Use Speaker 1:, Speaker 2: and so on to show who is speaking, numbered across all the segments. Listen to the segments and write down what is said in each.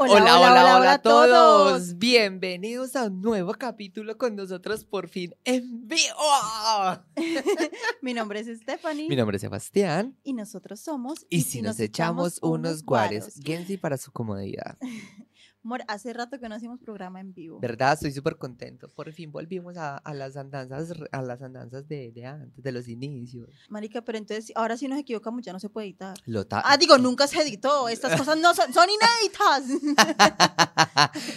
Speaker 1: Hola, hola, hola, hola, a todos. Bienvenidos a un nuevo capítulo con nosotros por fin en vivo.
Speaker 2: Mi nombre es Stephanie.
Speaker 1: Mi nombre es Sebastián.
Speaker 2: Y nosotros somos.
Speaker 1: Y, si nos, echamos, unos guares, Gensi para su comodidad.
Speaker 2: Amor, hace rato que no hacemos programa en vivo.
Speaker 1: ¿Verdad? Estoy súper contento. Por fin volvimos a, las andanzas, a las andanzas de, antes, de los inicios.
Speaker 2: Marica, pero entonces, ahora si nos equivocamos ya no se puede editar.
Speaker 1: Lo
Speaker 2: ah, digo, nunca se editó. Estas cosas no son, son inéditas.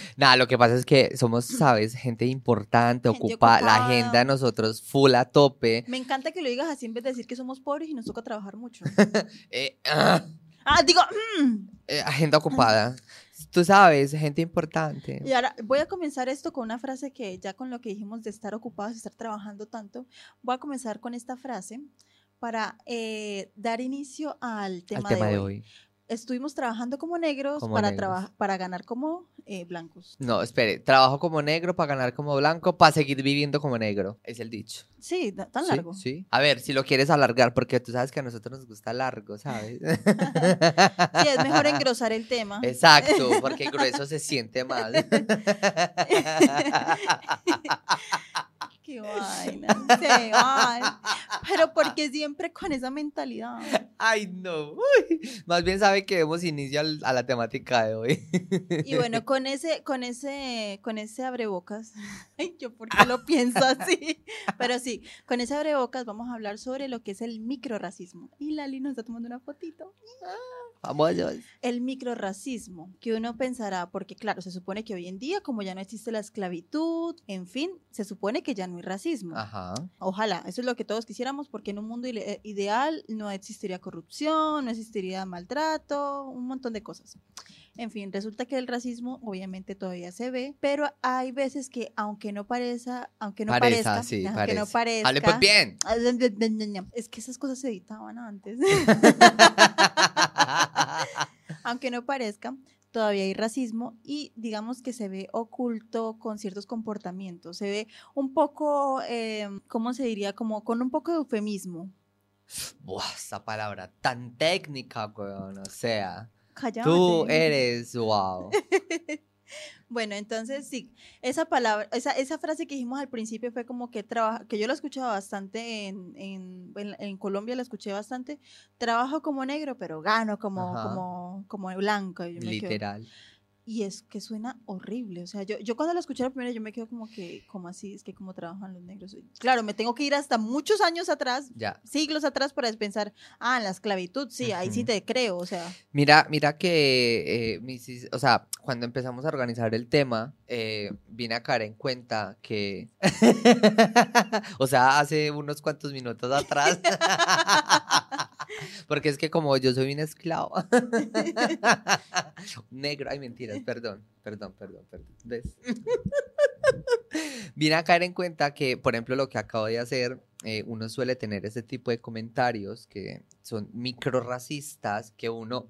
Speaker 1: Nada, lo que pasa es que somos, sabes, gente importante, ocupa la agenda de nosotros full a tope.
Speaker 2: Me encanta que lo digas así en vez de decir que somos pobres y nos toca trabajar mucho.
Speaker 1: eh, ah.
Speaker 2: ah, digo, mm.
Speaker 1: eh, agenda ocupada. Tú sabes, gente importante.
Speaker 2: Y ahora voy a comenzar esto con una frase que ya con lo que dijimos de estar ocupados, de estar trabajando tanto, voy a comenzar con esta frase para eh, dar inicio al tema, de, hoy estuvimos trabajando como negros para, para ganar como eh, blancos.
Speaker 1: No, espere, trabajo como negro para ganar como blanco, para seguir viviendo como negro, es el dicho.
Speaker 2: Sí, tan largo.
Speaker 1: Sí, A ver, si lo quieres alargar, porque tú sabes que a nosotros nos gusta largo, ¿sabes?
Speaker 2: sí, es mejor engrosar el tema.
Speaker 1: Exacto, porque grueso se siente mal.
Speaker 2: Qué vaina, qué vaina. Pero porque siempre con esa mentalidad.
Speaker 1: Ay, no. Más bien sabe que demos inicio a la temática de hoy.
Speaker 2: Y bueno, con ese, con ese, con ese abrebocas. Ay, yo porque lo pienso así. Pero sí, con ese abrebocas vamos a hablar sobre lo que es el microracismo. Y Lali nos está tomando una fotito.
Speaker 1: Vamos
Speaker 2: El microracismo, que uno pensará, porque claro, se supone que hoy en día, como ya no existe la esclavitud, en fin, se supone que ya no hay racismo.
Speaker 1: Ajá.
Speaker 2: Ojalá, eso es lo que todos quisiéramos, porque en un mundo eh, ideal no existiría corrupción, no existiría maltrato, un montón de cosas. En fin, resulta que el racismo obviamente todavía se ve, pero hay veces que aunque no parezca, aunque no parezca,
Speaker 1: sí,
Speaker 2: aunque no parezca,
Speaker 1: Hable pues bien.
Speaker 2: Es que esas cosas se editaban antes. aunque no parezca, todavía hay racismo y digamos que se ve oculto con ciertos comportamientos, se ve un poco, eh, ¿cómo se diría? Como con un poco de eufemismo.
Speaker 1: Buah, esa palabra tan técnica, weón, o sea. Tú eres wow.
Speaker 2: bueno, entonces sí, esa palabra, esa, esa frase que dijimos al principio fue como que trabaja, que yo la escuchaba bastante en, en, en, Colombia, la escuché bastante. Trabajo como negro, pero gano como, como, como blanco.
Speaker 1: Literal.
Speaker 2: Y es que suena horrible. O sea, yo, yo cuando la escuché la primera, yo me quedo como que, como así? Es que cómo trabajan los negros. Claro, me tengo que ir hasta muchos años atrás,
Speaker 1: ya.
Speaker 2: siglos atrás, para pensar, ah, en la esclavitud, sí, ahí sí te creo, o sea.
Speaker 1: Mira, mira que, eh, o sea, cuando empezamos a organizar el tema, eh, vine a caer en cuenta que, o sea, hace unos cuantos minutos atrás, porque es que como yo soy un esclavo, negro, ay, mentira perdón, perdón, perdón, perdón. Vine a caer en cuenta que, por ejemplo, lo que acabo de hacer, eh, uno suele tener ese tipo de comentarios que son micro racistas, que uno,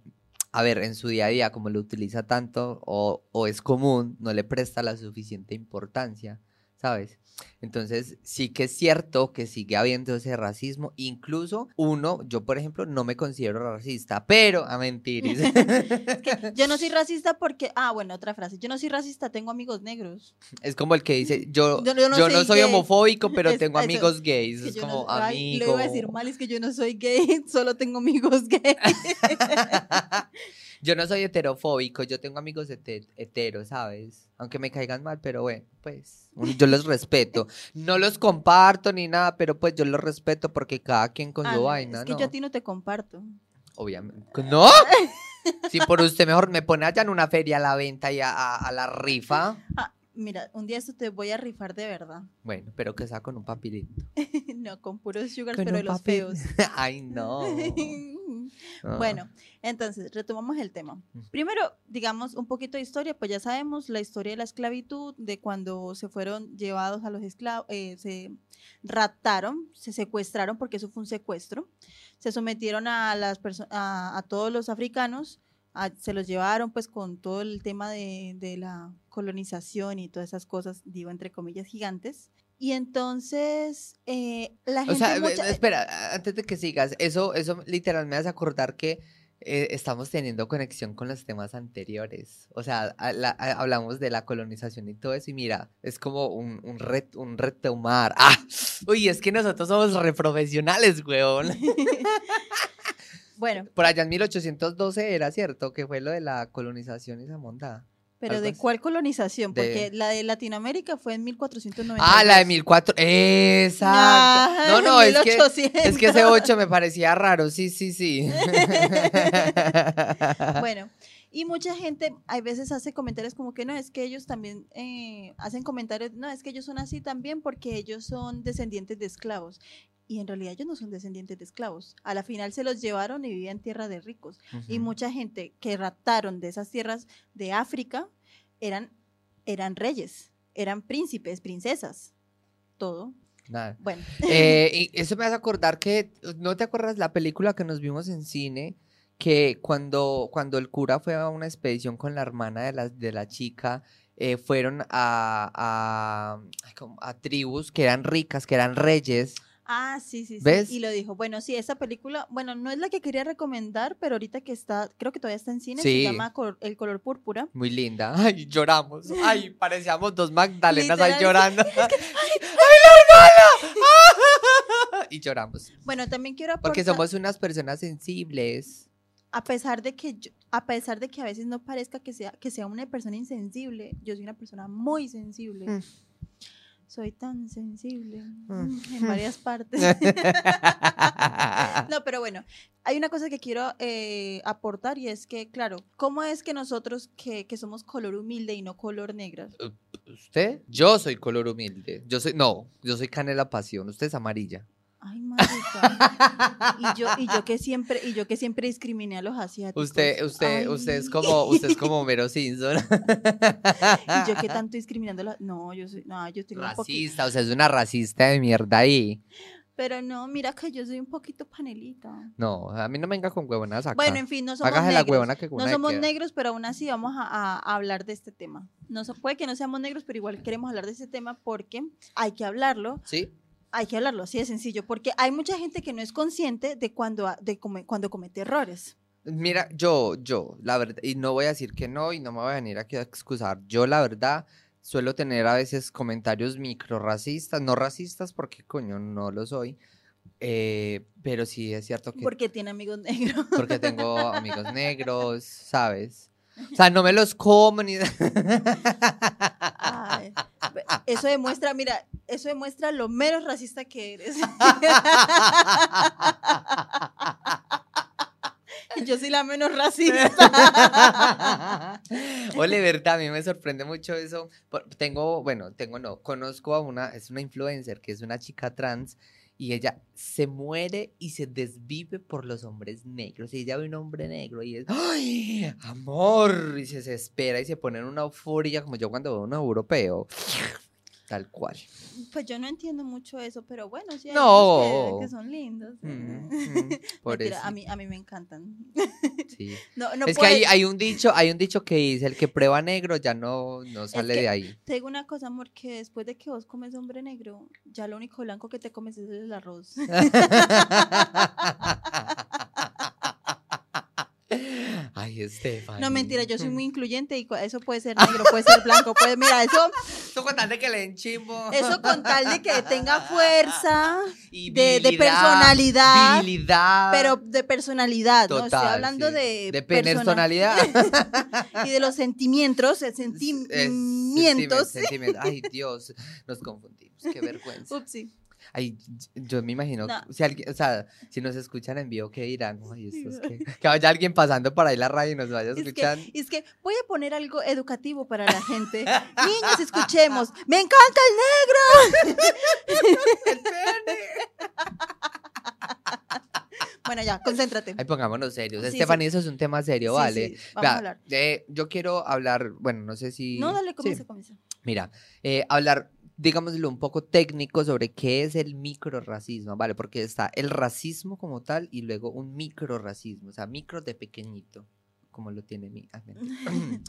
Speaker 1: a ver, en su día a día, como lo utiliza tanto o, o es común, no le presta la suficiente importancia, ¿sabes? Entonces, sí que es cierto que sigue habiendo ese racismo. Incluso uno, yo por ejemplo, no me considero racista, pero a mentir.
Speaker 2: yo no soy racista porque, ah, bueno, otra frase, yo no soy racista, tengo amigos negros.
Speaker 1: Es como el que dice, yo, yo, no, soy, homofóbico, pero tengo amigos gays. Es, como, amigo.
Speaker 2: Le voy a decir mal, es que yo no soy gay, solo tengo amigos gays.
Speaker 1: Yo no soy heterofóbico, yo tengo amigos heteros, ¿sabes? Aunque me caigan mal, pero bueno, pues yo los respeto. No los comparto ni nada, pero pues yo los respeto porque cada quien con su ah, vaina,
Speaker 2: Es que yo a ti no te comparto.
Speaker 1: Obviamente. ¿No? Si por usted mejor me pone allá en una feria a la venta y a, la rifa.
Speaker 2: Ah, mira, un día esto te voy a rifar de verdad.
Speaker 1: Bueno, pero que sea con un papilito.
Speaker 2: no, con puros sugars, pero de los feos.
Speaker 1: Ay, no.
Speaker 2: Ah. Bueno, entonces, retomamos el tema. Primero, digamos, un poquito de historia, pues ya sabemos la historia de la esclavitud, de cuando se fueron llevados a los esclavos, eh, se raptaron, se secuestraron, porque eso fue un secuestro, se sometieron a, las a, a todos los africanos, se los llevaron pues con todo el tema de, de la colonización y todas esas cosas, digo entre comillas, gigantes. Y entonces, eh, la gente...
Speaker 1: O sea, espera, antes de que sigas, eso, eso literal me hace acordar que eh, estamos teniendo conexión con los temas anteriores. O sea, hablamos de la colonización y todo eso, y mira, es como un, un, ret, un retomar. ¡Ah! Uy, es que nosotros somos reprofesionales, weón.
Speaker 2: bueno.
Speaker 1: Por allá en 1812 era cierto que fue lo de la colonización esa monda.
Speaker 2: ¿Pero de cuál colonización? Porque la de Latinoamérica fue en 1490.
Speaker 1: Ah, la de 1400. Exacto. no, no, es que, es que ese 8 me parecía raro. Sí, sí, sí.
Speaker 2: bueno, y mucha gente a veces hace comentarios como que no, es que ellos también eh, hacen comentarios, no, es que ellos son así también porque ellos son descendientes de esclavos y en realidad ellos no son descendientes de esclavos. A la final se los llevaron y vivían en tierra de ricos. Y mucha gente que raptaron de esas tierras de África eran, eran reyes, eran príncipes, princesas, todo.
Speaker 1: Nada. Bueno. Eh, y eso me hace acordar que, ¿no te acuerdas la película que nos vimos en cine? Que cuando, cuando el cura fue a una expedición con la hermana de la, de la chica, eh, fueron a, a, a, tribus que eran ricas, que eran reyes.
Speaker 2: Ah, sí, sí, sí. Y lo dijo. Bueno, sí, esa película, bueno, no es la que quería recomendar, pero ahorita que está, creo que todavía está en cine, se llama El color púrpura.
Speaker 1: Muy linda. Ay, lloramos. Ay, parecíamos dos Magdalenas ahí llorando. ¡Ay, la hermana! y lloramos.
Speaker 2: Bueno, también quiero aportar...
Speaker 1: Porque somos unas personas sensibles.
Speaker 2: A pesar de que a pesar de que a veces no parezca que sea que sea una persona insensible, yo soy una persona muy sensible. Mm soy tan sensible mm. Mm, en varias partes. no, pero bueno, hay una cosa que quiero eh, aportar y es que, claro, ¿cómo es que nosotros que, que, somos color humilde y no color negra? Uh,
Speaker 1: ¿Usted? Yo soy color humilde. Yo soy, no, yo soy canela pasión. Usted es amarilla.
Speaker 2: Ay, marica. y yo, y yo que siempre, y yo que siempre discriminé a los asiáticos.
Speaker 1: Usted, usted, usted es como, usted es como Mero Simpson.
Speaker 2: y yo que tanto discriminando a No, yo soy, no, yo estoy
Speaker 1: Racista, o sea, es una racista de mierda ahí.
Speaker 2: Pero no, mira que yo soy un poquito panelita.
Speaker 1: No, a mí no me venga con huevonas acá.
Speaker 2: Bueno, en fin, no somos negros. no somos negros, pero aún así vamos a, hablar de este tema. No, puede que no seamos negros, pero igual queremos hablar de este tema porque hay que hablarlo.
Speaker 1: Sí
Speaker 2: hay que hablarlo, así de sencillo, porque hay mucha gente que no es consciente de cuando, de cuando comete errores.
Speaker 1: Mira, yo, yo, la verdad, y no voy a decir que no, y no me voy a venir aquí a excusar, yo la verdad suelo tener a veces comentarios micro racistas, no racistas porque coño no lo soy, eh, pero sí es cierto que...
Speaker 2: Porque tiene amigos negros.
Speaker 1: Porque tengo amigos negros, ¿sabes? O sea, no me los como ni...
Speaker 2: eso demuestra, mira, eso demuestra lo menos racista que eres. Yo soy la menos racista.
Speaker 1: Ole, verdad, a mí me sorprende mucho eso. Tengo, bueno, tengo no, conozco a una, es una influencer que es una chica trans y ella se muere y se desvive por los hombres negros. Y ella ve un hombre negro y es, ¡ay! Amor. Y se desespera y se pone en una euforia como yo cuando veo un europeo. Tal cual.
Speaker 2: Pues yo no entiendo mucho eso, pero bueno, sí hay no. que, son lindos. Mm, mm, a, mí, a mí me encantan.
Speaker 1: Sí. es que hay, hay, un dicho, hay un dicho que dice, el que prueba negro ya no, no sale de ahí.
Speaker 2: Te digo una cosa, amor, que después de que vos comes hombre negro, ya lo único blanco que te comes es el arroz.
Speaker 1: Ay, Estefan.
Speaker 2: No, mentira, yo soy muy incluyente y eso puede ser negro, puede ser blanco, puede, mira, eso.
Speaker 1: Eso con tal de que le den chimbo.
Speaker 2: Eso con tal de que tenga fuerza, de, de, personalidad. Pero de personalidad, ¿no? Estoy hablando de.
Speaker 1: De personalidad.
Speaker 2: y de los sentimientos, sentimientos.
Speaker 1: Ay, Dios, nos confundimos, qué vergüenza. Upsi. Ay, yo me imagino, si alguien, o sea, si nos escuchan en vivo, ¿qué dirán? Ay, es que, que, vaya alguien pasando por ahí la radio y nos vaya a escuchar.
Speaker 2: Es que, es que voy a poner algo educativo para la gente. Niños, escuchemos. ¡Me encanta el negro! ¡El! Bueno, ya, concéntrate.
Speaker 1: Ahí pongámonos serios. Estefanía, eso es un tema serio, ¿vale? Vamos a hablar. yo quiero hablar, bueno, no sé si...
Speaker 2: No, dale, comienza, comienza.
Speaker 1: Mira, eh, hablar digámoslo, un poco técnico sobre qué es el microracismo, ¿vale? Porque está el racismo como tal y luego un microracismo, o sea, micro de pequeñito, como lo tiene mi...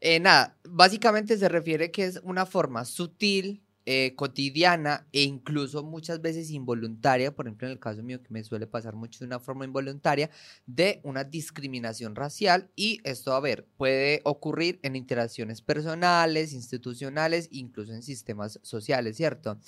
Speaker 1: eh, nada, básicamente se refiere que es una forma sutil eh, cotidiana e incluso muchas veces involuntaria, por ejemplo en el caso mío que me suele pasar mucho de una forma involuntaria, de una discriminación racial y esto, a ver, puede ocurrir en interacciones personales, institucionales, incluso en sistemas sociales, ¿cierto?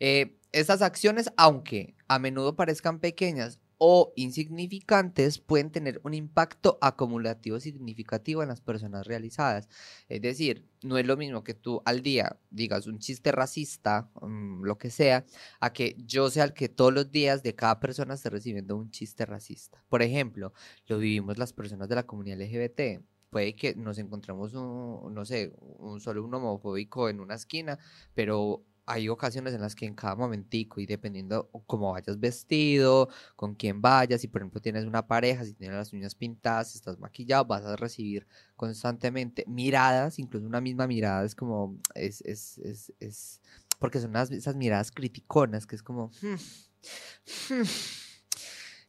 Speaker 1: Eh, estas acciones, aunque a menudo parezcan pequeñas o insignificantes pueden tener un impacto acumulativo significativo en las personas realizadas. Es decir, no es lo mismo que tú al día digas un chiste racista, mm, lo que sea, a que yo sea el que todos los días de cada persona esté recibiendo un chiste racista. Por ejemplo, lo vivimos las personas de la comunidad LGBT puede que nos encontremos un, no sé, un solo un homofóbico en una esquina, pero hay ocasiones en las que en cada momentico y dependiendo cómo vayas vestido, con quién vayas, si por ejemplo tienes una pareja, si tienes las uñas pintadas, si estás maquillado, vas a recibir constantemente miradas, incluso una misma mirada es como, es, es, es, es porque son esas miradas criticonas, que es como, hmm, hmm,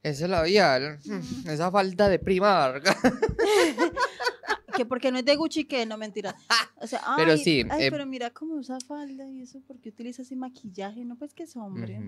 Speaker 1: esa es labial, hmm, esa falta de primar.
Speaker 2: que porque no es de Gucci que no mentira. O sea, ay,
Speaker 1: pero sí,
Speaker 2: ay,
Speaker 1: eh,
Speaker 2: pero mira cómo usa falda y eso porque utiliza ese maquillaje, no pues que es hombre.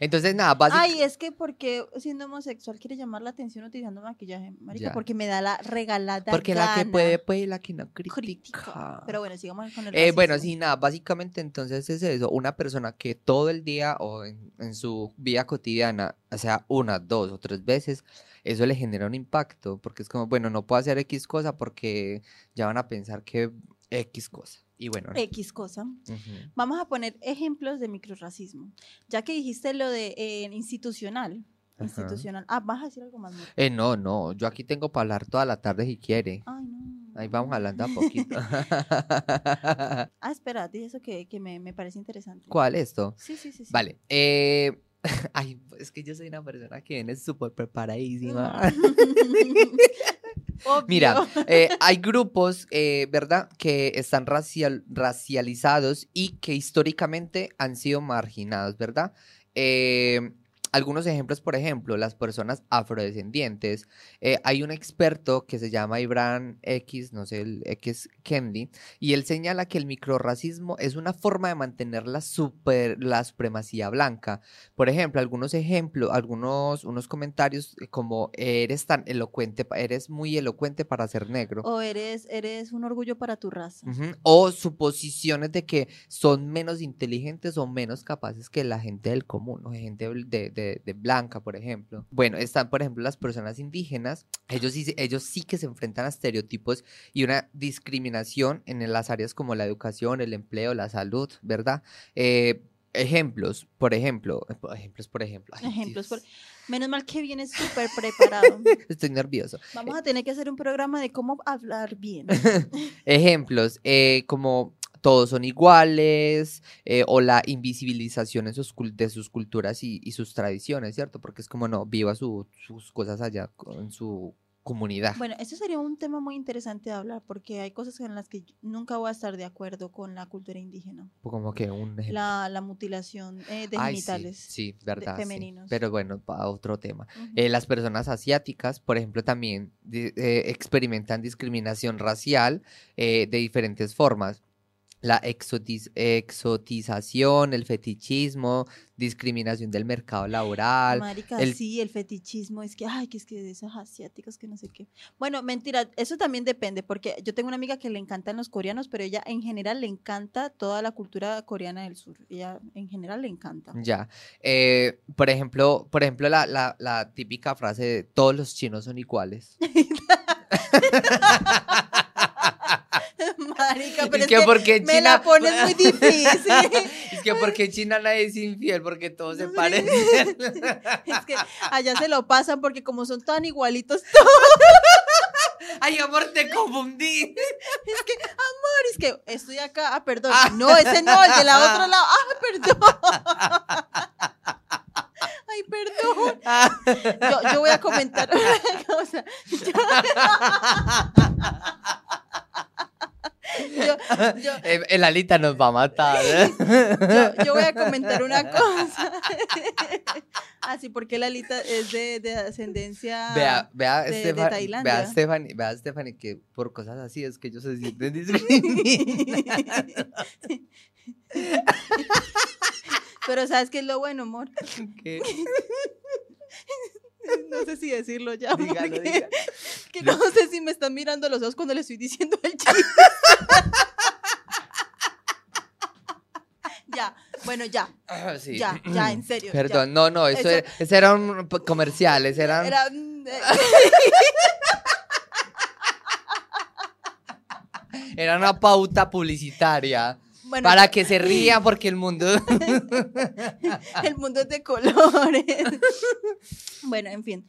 Speaker 1: Entonces, nada, básicamente.
Speaker 2: Ay, es que porque siendo homosexual quiere llamar la atención utilizando maquillaje, marica,
Speaker 1: Ya.
Speaker 2: porque me da la regalada
Speaker 1: Porque la que puede, puede, la que no
Speaker 2: Critica.
Speaker 1: critica.
Speaker 2: Pero bueno, sigamos con el
Speaker 1: Eh, bueno, sí, nada, básicamente entonces es eso, una persona que todo el día o en, en su vida cotidiana, o sea, una, dos o tres veces, eso le genera un impacto, porque es como, bueno, no puedo hacer X cosa porque ya van a pensar que X cosa. Y bueno,
Speaker 2: X cosa.
Speaker 1: ujú.
Speaker 2: Vamos a poner ejemplos de microrracismo. Ya que dijiste lo de eh, institucional.
Speaker 1: Ajá.
Speaker 2: Institucional. Ah, vas a decir algo más.
Speaker 1: Eh, no, no, yo aquí tengo para hablar toda la tarde si quiere.
Speaker 2: Ay, no.
Speaker 1: Ahí vamos hablando a poquito.
Speaker 2: Ah, espera, dije eso que, que me, me parece interesante.
Speaker 1: ¿Cuál esto?
Speaker 2: Sí, sí, sí. sí.
Speaker 1: Vale. Eh, ay, es que yo soy una persona que viene súper preparadísima. Mira, eh, hay grupos, eh, ¿verdad?, que están racial, racializados y que históricamente han sido marginados, ¿verdad? Eh, algunos ejemplos, por ejemplo, las personas afrodescendientes. Eh, hay un experto que se llama Ibran X, no sé, el X Kendi, y él señala que el microrracismo es una forma de mantener la, super, la supremacía blanca. Por ejemplo, algunos ejemplos, algunos unos comentarios como eres tan elocuente, eres muy elocuente para ser negro.
Speaker 2: O eres, eres un orgullo para tu raza.
Speaker 1: Ujú, O suposiciones de que son menos inteligentes o menos capaces que la gente del común, o gente bl- de, de- de blanca, por ejemplo. Bueno, están, por ejemplo, las personas indígenas. Ellos sí, ellos sí que se enfrentan a estereotipos y una discriminación en las áreas como la educación, el empleo, la salud, ¿verdad? Eh, ejemplos, por ejemplo, eh, ejemplos, por ejemplo. Ay,
Speaker 2: Ejemplos. Por... Menos mal que vienes súper preparado.
Speaker 1: Estoy nervioso.
Speaker 2: Vamos a tener que hacer un programa de cómo hablar bien.
Speaker 1: Ejemplos, eh, como todos son iguales, eh, o la invisibilización en sus de sus culturas y, y sus tradiciones, ¿cierto? Porque es como no, viva su- sus cosas allá en su comunidad.
Speaker 2: Bueno, eso sería un tema muy interesante de hablar porque hay cosas en las que nunca voy a estar de acuerdo con la cultura indígena.
Speaker 1: como que un ejemplo.
Speaker 2: La, la mutilación eh, de
Speaker 1: Ay, sí,
Speaker 2: genitales.
Speaker 1: sí, verdad. sí.
Speaker 2: femeninos.
Speaker 1: Pero bueno, para otro tema.
Speaker 2: Ujú.
Speaker 1: Eh, las personas asiáticas, por ejemplo, también eh, experimentan discriminación racial eh, de diferentes formas. La exotis- exotización, el fetichismo, discriminación del mercado laboral.
Speaker 2: Marica,
Speaker 1: el-
Speaker 2: sí, el fetichismo es que, ay, que es que de esas asiáticas que no sé qué. Bueno, mentira, eso también depende, porque yo tengo una amiga que le encantan los coreanos, pero ella en general le encanta toda la cultura coreana del sur. Ella en general le encanta.
Speaker 1: Ya. Eh, por ejemplo, por ejemplo, la, la, la típica frase de todos los chinos son iguales.
Speaker 2: Marica, pero
Speaker 1: es
Speaker 2: es,
Speaker 1: que, porque en
Speaker 2: me
Speaker 1: China.
Speaker 2: la pones muy difícil.
Speaker 1: es que porque China nadie es infiel, porque todos se parecen.
Speaker 2: es que allá se lo pasan porque como son tan igualitos,
Speaker 1: Ay, amor, te confundí.
Speaker 2: es que, amor, es que estoy acá, ah, perdón.
Speaker 1: Ah.
Speaker 2: No, ese no, el de la otro lado, ah, perdón. Ay, perdón. Yo, yo voy a comentar una cosa. Yo, yo,
Speaker 1: Eh, El Alita nos va a matar. ¿eh?
Speaker 2: yo, yo voy a comentar una cosa. Así, porque la Lita es de, de ascendencia.
Speaker 1: Vea, vea,
Speaker 2: de- de
Speaker 1: Estefan- vea,
Speaker 2: Tailandia.
Speaker 1: Stephanie, vea, Stephanie, que por cosas así es que ellos se sienten discriminados.
Speaker 2: Pero ¿sabes qué es lo bueno, amor?
Speaker 1: ¿Qué?
Speaker 2: No sé si decirlo ya.
Speaker 1: Dígalo,
Speaker 2: que-
Speaker 1: dígalo.
Speaker 2: Que no sé si me están mirando los ojos cuando le estoy diciendo el chiste. ya, bueno, ya,
Speaker 1: Ah, sí.
Speaker 2: ya, ya, en serio. ya.
Speaker 1: Perdón, no, no, eso,
Speaker 2: Eso-
Speaker 1: era- eso eran p- comerciales, eran...
Speaker 2: Era,
Speaker 1: Era una pauta publicitaria.
Speaker 2: Bueno,
Speaker 1: para que se rían porque el mundo...
Speaker 2: el mundo es de colores. bueno, en fin.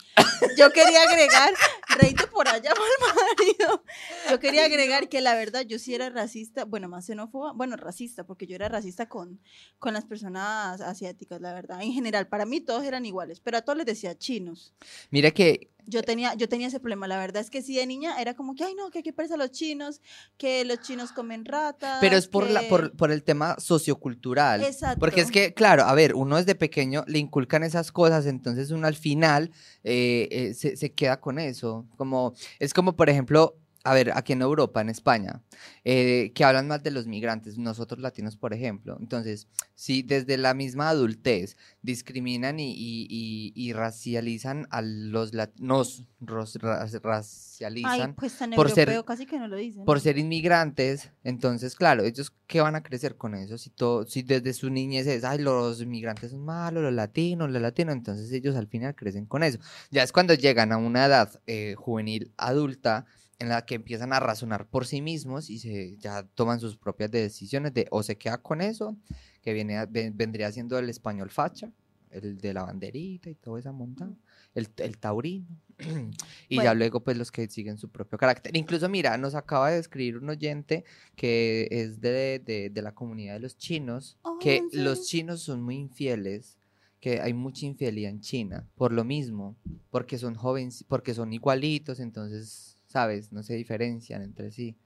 Speaker 2: Yo quería agregar, reíte por allá, mal marido. Yo quería agregar que la verdad yo sí era racista, bueno, más xenófoba, bueno, racista, porque yo era racista con, con las personas asiáticas, la verdad. En general, para mí todos eran iguales, pero a todos les decía chinos.
Speaker 1: Mira que
Speaker 2: Yo tenía, yo tenía ese problema, la verdad es que sí de niña era como que, ay no, que aquí parece a los chinos, que los chinos comen ratas.
Speaker 1: Pero es por, la, por, por el tema sociocultural.
Speaker 2: Exacto.
Speaker 1: Porque es que, claro, a ver, uno desde pequeño le inculcan esas cosas, entonces uno al final eh, eh, se, se queda con eso. Como, es como, por ejemplo, a ver, aquí en Europa, en España, eh, que hablan más de los migrantes, nosotros latinos, por ejemplo. Entonces, si desde la misma adultez discriminan y, y- y- y racializan a los latinos,
Speaker 2: Ay,
Speaker 1: racializan
Speaker 2: pues tan
Speaker 1: por ser-
Speaker 2: casi que no lo dicen.
Speaker 1: por ser inmigrantes, entonces, claro, ellos qué van a crecer con eso si todo, si desde su niñez es, ay, los inmigrantes son malos, los latinos, los latinos, entonces ellos al final crecen con eso. Ya es cuando llegan a una edad eh, juvenil adulta en la que empiezan a razonar por sí mismos y se ya toman sus propias decisiones de o se queda con eso, que viene vendría siendo el español facha, el de la banderita y toda esa montada, el, el taurino. y ya luego pues los que siguen su propio carácter. Incluso mira, nos acaba de escribir un oyente que es de, de- de la comunidad de los chinos,
Speaker 2: Ay,
Speaker 1: que los chinos son muy infieles, que hay mucha infidelidad en China, por lo mismo, porque son jóvenes, porque son igualitos, entonces, sabes, no se diferencian entre sí.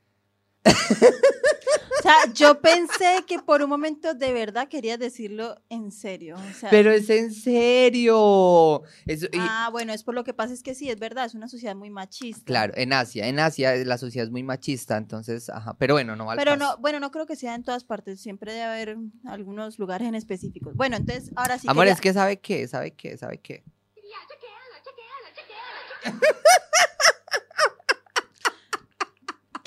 Speaker 2: O sea, yo pensé que por un momento de verdad quería decirlo en serio. O sea,
Speaker 1: Pero es en serio. Y-
Speaker 2: ah, bueno, es por lo que pasa es que sí, es verdad, es una sociedad muy machista.
Speaker 1: Claro, en Asia, en Asia la sociedad es muy machista, entonces, ajá, pero bueno, no va al
Speaker 2: Pero
Speaker 1: caso.
Speaker 2: no, bueno, no creo que sea en todas partes, siempre debe haber algunos lugares en específicos. Bueno, entonces, ahora sí
Speaker 1: Amor,
Speaker 2: quería-
Speaker 1: es que sabe qué, sabe qué, sabe qué.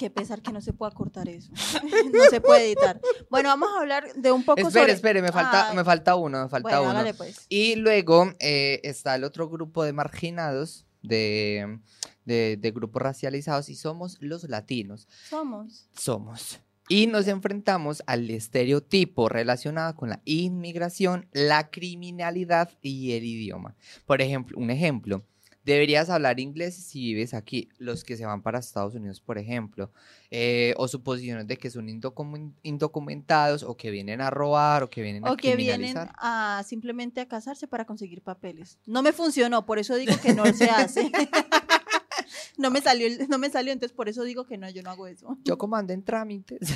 Speaker 2: Qué pesar que no se pueda cortar eso. no se puede editar. Bueno, vamos a hablar de un poco
Speaker 1: Espere,
Speaker 2: sobre...
Speaker 1: espere, me falta,
Speaker 2: Ay,
Speaker 1: me falta uno, me falta
Speaker 2: bueno,
Speaker 1: uno.
Speaker 2: hágale pues.
Speaker 1: Y luego eh, está el otro grupo de marginados, de, de, de grupos racializados, y somos los latinos.
Speaker 2: Somos.
Speaker 1: Somos. Y nos enfrentamos al estereotipo relacionado con la inmigración, la criminalidad y el idioma. Por ejemplo, un ejemplo. Deberías hablar inglés si vives aquí, los que se van para Estados Unidos, por ejemplo, eh, o suposiciones de que son indocumen- indocumentados o que vienen a robar o que vienen a
Speaker 2: O que vienen a simplemente a casarse para conseguir papeles. No me funcionó, por eso digo que no se hace. no me salió, no me salió, entonces por eso digo que no, yo no hago eso.
Speaker 1: Yo como ando en trámites.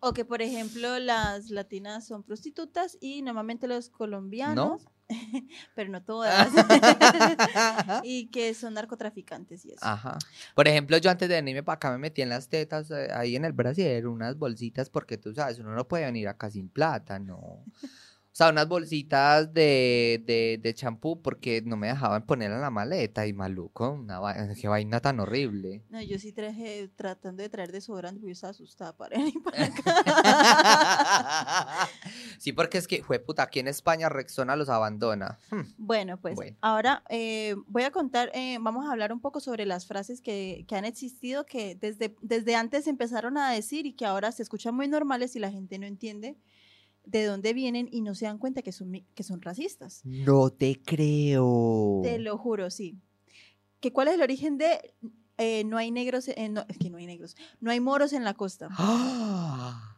Speaker 2: O que, por ejemplo, las latinas son prostitutas y normalmente los colombianos, pero no todas, y que son narcotraficantes y eso.
Speaker 1: Ajá. Por ejemplo, yo antes de venirme para acá me metí en las tetas eh, ahí en el brasier, unas bolsitas, porque tú sabes, uno no puede venir acá sin plata, no. O sea, unas bolsitas de, de, de champú porque no me dejaban ponerla en la maleta y maluco, una va- qué vaina tan horrible.
Speaker 2: No, yo sí traje, tratando de traer desodorante, yo estaba asustada para ir para acá.
Speaker 1: sí, porque es que, fue puta, aquí en España Rexona los abandona. Hmm.
Speaker 2: Bueno, pues
Speaker 1: Bueno.
Speaker 2: ahora eh, voy a contar, eh, vamos a hablar un poco sobre las frases que, que han existido, que desde, desde antes empezaron a decir y que ahora se escuchan muy normales y la gente no entiende de dónde vienen y no se dan cuenta que son, que son racistas.
Speaker 1: No te creo.
Speaker 2: Te lo juro, sí. ¿Que ¿Cuál es el origen de eh, no hay negros, en- no, es que no hay negros, no hay moros en la costa?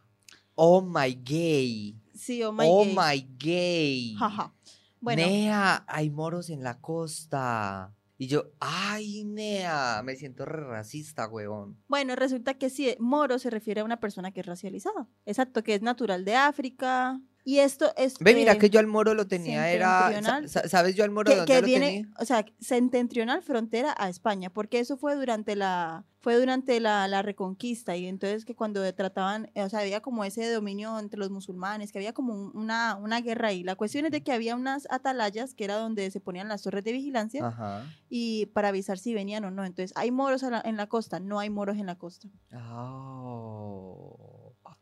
Speaker 1: Oh my gay.
Speaker 2: Sí, oh my
Speaker 1: oh
Speaker 2: gay.
Speaker 1: my gay.
Speaker 2: Jaja. Bueno,
Speaker 1: Nea, hay moros en la costa. Y yo, ay, Nea, me siento re racista, huevón.
Speaker 2: bueno, resulta que sí, moro se refiere a una persona que es racializada. Exacto, que es natural de África. Y esto es.
Speaker 1: Ve, mira
Speaker 2: eh,
Speaker 1: que yo al moro lo tenía, era. ¿Sabes yo al moro
Speaker 2: que,
Speaker 1: dónde
Speaker 2: que
Speaker 1: lo
Speaker 2: viene,
Speaker 1: tenía?
Speaker 2: o sea, septentrional frontera a España, porque eso fue durante la fue durante la, la reconquista y entonces que cuando trataban, o sea, había como ese dominio entre los musulmanes, que había como un- una, una guerra ahí. La cuestión es de que había unas atalayas, que era donde se ponían las torres de vigilancia,
Speaker 1: Ajá.
Speaker 2: y para avisar si venían o no. Entonces, hay moros a la- en la costa, no hay moros en la costa.
Speaker 1: Oh.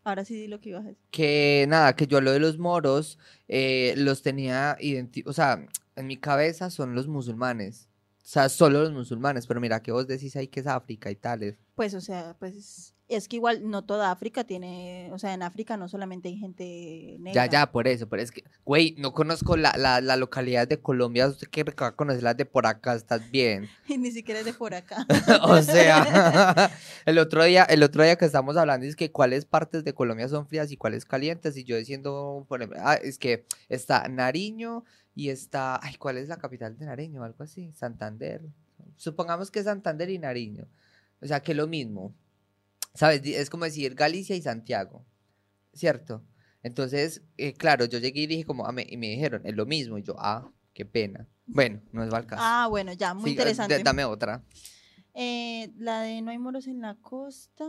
Speaker 2: Ahora sí di lo que ibas a decir.
Speaker 1: Que nada, que yo lo de los moros eh, los tenía identi- o sea, en mi cabeza son los musulmanes. O sea, solo los musulmanes, pero mira que vos decís ahí que es África y tales.
Speaker 2: Pues, o sea, pues es que igual no toda África tiene, o sea, en África no solamente hay gente negra.
Speaker 1: Ya, ya, por eso, pero es que, güey, no conozco la, la, la localidad de Colombia, usted que va a conocer las de por acá, estás bien.
Speaker 2: Y ni siquiera es de por acá.
Speaker 1: o sea, el otro día, el otro día que estamos hablando es que cuáles partes de Colombia son frías y cuáles calientes, y yo diciendo, por ejemplo, ah, es que está Nariño y está, ay, ¿cuál es la capital de Nariño? Algo así, Santander. Supongamos que es Santander y Nariño. O sea, que lo mismo. ¿Sabes? Es como decir Galicia y Santiago, ¿cierto? Entonces, eh, claro, yo llegué y dije como, me- y me dijeron, es lo mismo, y yo, ah, qué pena. Bueno, no es el caso.
Speaker 2: Ah, bueno, ya, muy
Speaker 1: Sí, eh,
Speaker 2: interesante.
Speaker 1: dame otra.
Speaker 2: Eh, la de no hay moros en la costa.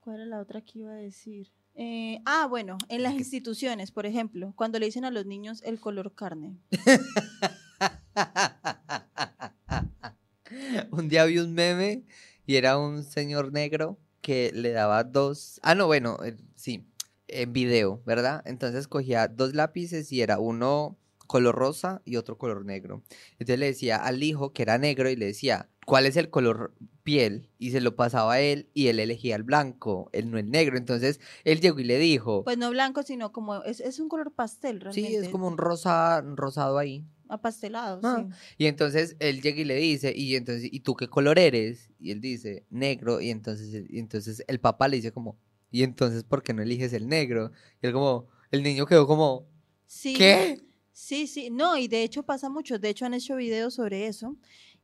Speaker 2: ¿Cuál era la otra que iba a decir? Eh, ah, bueno, en las instituciones, por ejemplo, cuando le dicen a los niños el color carne.
Speaker 1: un día vi un meme y era un señor negro que le daba dos. Ah, no, bueno, eh, sí, en video, ¿verdad? Entonces cogía dos lápices y era uno color rosa y otro color negro. Entonces le decía al hijo que era negro y le decía, ¿cuál es el color piel? Y se lo pasaba a él y él elegía el blanco, él no el negro. Entonces él llegó y le dijo,
Speaker 2: Pues no blanco, sino como es, es un color pastel realmente.
Speaker 1: sí, es como un rosa, rosado ahí.
Speaker 2: Apastelado,
Speaker 1: Ah,
Speaker 2: sí.
Speaker 1: Y entonces él llega y le dice, y entonces, ¿y tú qué color eres? Y él dice, negro, y entonces, el- y entonces el papá le dice como, ¿y entonces por qué no eliges el negro? Y él como, el niño quedó como,
Speaker 2: Sí.
Speaker 1: ¿qué?
Speaker 2: Sí, sí, no, y de hecho pasa mucho, de hecho han hecho videos sobre eso,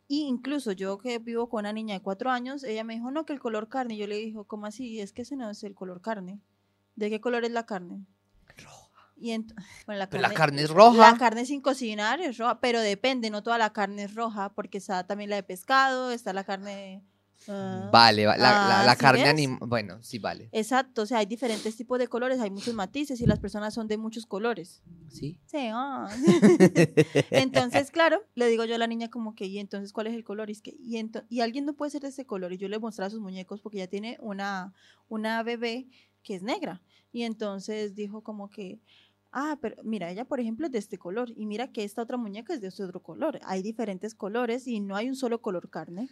Speaker 2: y incluso yo que vivo con una niña de cuatro años, ella me dijo, no, que el color carne, y yo le dijo, ¿cómo así? Es que ese no es el color carne, ¿de qué color es la carne? Y bueno, la
Speaker 1: Pero la
Speaker 2: carne,
Speaker 1: es roja.
Speaker 2: la carne sin cocinar es roja, pero depende, no toda la carne es roja, porque está también la de pescado, está la carne... ah,
Speaker 1: Vale, va- la, la-
Speaker 2: Ah,
Speaker 1: la
Speaker 2: ¿sí
Speaker 1: carne
Speaker 2: ves?
Speaker 1: anim... Bueno, sí, vale.
Speaker 2: Exacto, o sea, hay diferentes tipos de colores, hay muchos matices y las personas son de muchos colores.
Speaker 1: Sí.
Speaker 2: Sí, ah. Entonces, claro, le digo yo a la niña como que, ¿y entonces cuál es el color? Y, es que, y, ento- y alguien no puede ser de ese color. Y yo le mostraba sus muñecos porque ella tiene una, una bebé que es negra. Y entonces dijo como que, ah, pero mira, ella por ejemplo es de este color. Y mira que esta otra muñeca es de este otro color. Hay diferentes colores y no hay un solo color carne.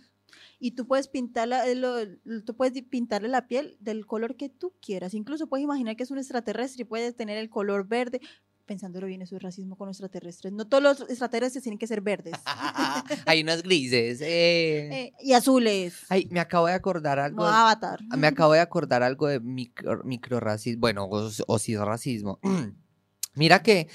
Speaker 2: Y tú puedes pintarla, eh, lo- tú puedes pintarle la piel del color que tú quieras. Incluso puedes imaginar que es un extraterrestre y puedes tener el color verde. Pensándolo bien, eso es racismo con los extraterrestres. No todos los extraterrestres tienen que ser verdes
Speaker 1: Hay unos grises. eh.
Speaker 2: eh, y azules.
Speaker 1: Ay, me acabo de acordar algo.
Speaker 2: Avatar.
Speaker 1: Me acabo de acordar algo de micro, microracismo, bueno, o, o sí racismo. Mira que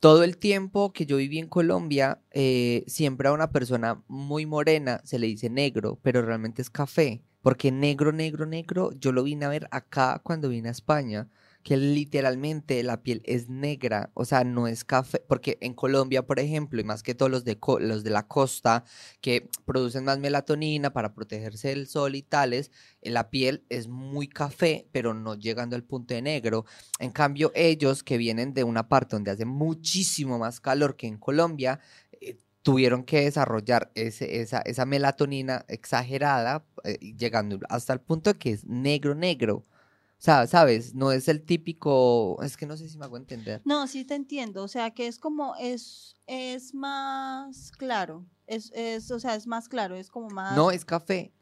Speaker 1: todo el tiempo que yo viví en Colombia, eh, siempre a una persona muy morena se le dice negro, pero realmente es café. Porque negro, negro, negro, yo lo vine a ver acá cuando vine a España, que literalmente la piel es negra, o sea, no es café, porque en Colombia, por ejemplo, y más que todos los de, co- los de la costa, que producen más melatonina para protegerse del sol y tales, eh, la piel es muy café, pero no llegando al punto de negro. En cambio, ellos que vienen de una parte donde hace muchísimo más calor que en Colombia, eh, tuvieron que desarrollar ese, esa, esa melatonina exagerada, eh, llegando hasta el punto de que es negro, negro. O sea, ¿sabes? No es el típico, es que no sé si me hago entender.
Speaker 2: No, sí te entiendo. O sea, que es como, es, es más claro. Es, es, o sea, es más claro, es como más...
Speaker 1: No, es café.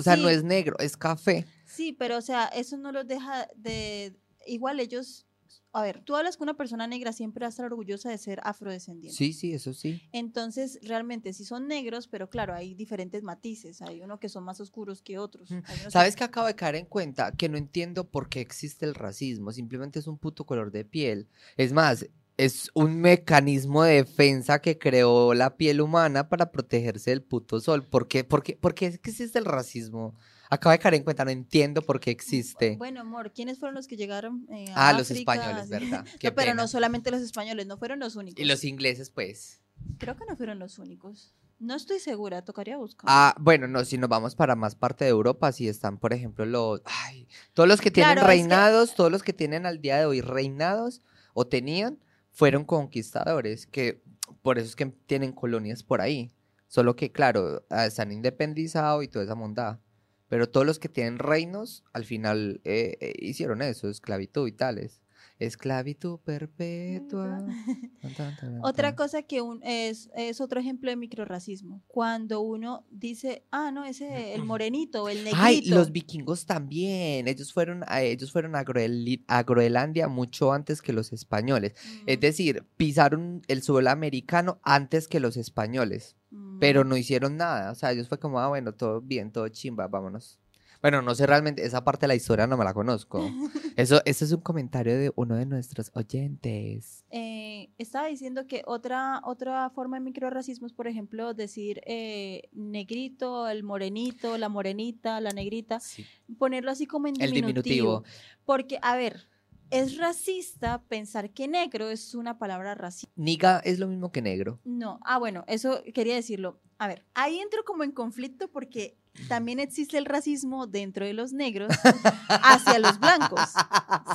Speaker 1: O sea, no es negro, es café.
Speaker 2: Sí, pero o sea, eso no los deja de... Igual ellos... A ver, tú hablas con una persona negra, siempre va a estar orgullosa de ser afrodescendiente.
Speaker 1: Sí, sí, eso sí.
Speaker 2: Entonces, realmente sí son negros, pero claro, hay diferentes matices. Hay unos que son más oscuros que otros.
Speaker 1: Mm. ¿Sabes que acabo de caer en cuenta? Que no entiendo por qué existe el racismo. Simplemente es un puto color de piel. Es más, es un mecanismo de defensa que creó la piel humana para protegerse del puto sol. ¿Por qué, por qué, por qué es que existe el racismo? Acaba de caer en cuenta, no entiendo por qué existe.
Speaker 2: Bueno, amor, ¿quiénes fueron los que llegaron
Speaker 1: eh, a Ah, los españoles, ¿verdad?
Speaker 2: pero no solamente los españoles, no fueron los únicos.
Speaker 1: Y los ingleses, pues.
Speaker 2: Creo que no fueron los únicos. No estoy segura, tocaría buscar.
Speaker 1: Ah, bueno, no, si nos vamos para más parte de Europa, si están, por ejemplo, los. Ay, todos los que tienen reinados, todos los que tienen al día de hoy reinados o tenían, fueron conquistadores, que por eso es que tienen colonias por ahí. Solo que, claro, ah, están independizados y toda esa mondada. Pero todos los que tienen reinos, al final eh, eh, hicieron eso, esclavitud y tales. Esclavitud perpetua.
Speaker 2: Otra cosa que es, es otro ejemplo de microracismo. Cuando uno dice, ah, no, ese, el morenito, el negrito. Ay,
Speaker 1: los vikingos también. Ellos fueron a, ellos fueron a, Groenlandia mucho antes que los españoles. Es mm. decir, pisaron el suelo americano antes que los españoles. Pero no hicieron nada. O sea, ellos fue como, ah, bueno, todo bien, todo chimba, vámonos. Bueno, no sé realmente, esa parte de la historia no me la conozco. Eso, eso es un comentario de uno de nuestros oyentes.
Speaker 2: Eh, estaba diciendo que otra, otra forma de microracismo es, por ejemplo, decir eh, negrito, el morenito, la morenita, la negrita, ponerlo así como en diminutivo. El diminutivo. Porque, a ver, es racista pensar que negro es una palabra racista.
Speaker 1: Niga es lo mismo que negro.
Speaker 2: No, ah, bueno, eso quería decirlo. A ver, ahí entro como en conflicto porque también existe el racismo dentro de los negros hacia los blancos.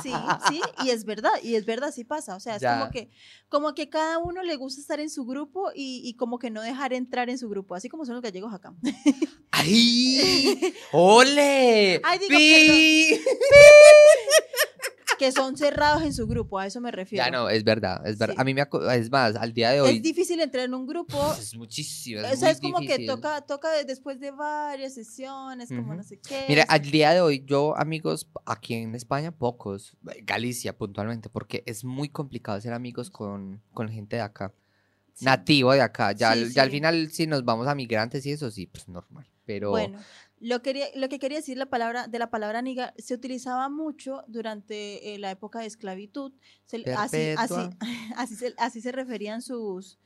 Speaker 2: Sí, sí, y es verdad, y es verdad, sí pasa. O sea, es como que, como que cada uno le gusta estar en su grupo y, como que no dejar entrar en su grupo, así como son los gallegos acá.
Speaker 1: ¡Ay! ¡Ole!
Speaker 2: ¡Ay, digo, que son cerrados en su grupo, a eso me refiero.
Speaker 1: Ya no, es verdad, es verdad. A mí me es más, al día de hoy
Speaker 2: es difícil entrar en un grupo.
Speaker 1: Es muchísimo,
Speaker 2: es, o sea, es como que toca toca después de varias sesiones, como no sé qué.
Speaker 1: Mira, al día de hoy yo amigos aquí en España pocos, Galicia puntualmente, porque es muy complicado ser amigos con, con gente de acá. Nativo de acá, ya, ya al final si nos vamos a migrantes y eso sí, pues normal. Pero
Speaker 2: bueno, lo, quería, lo que quería decir la palabra, de la palabra niga se utilizaba mucho durante eh, la época de esclavitud. así, así, se, así se referían sus,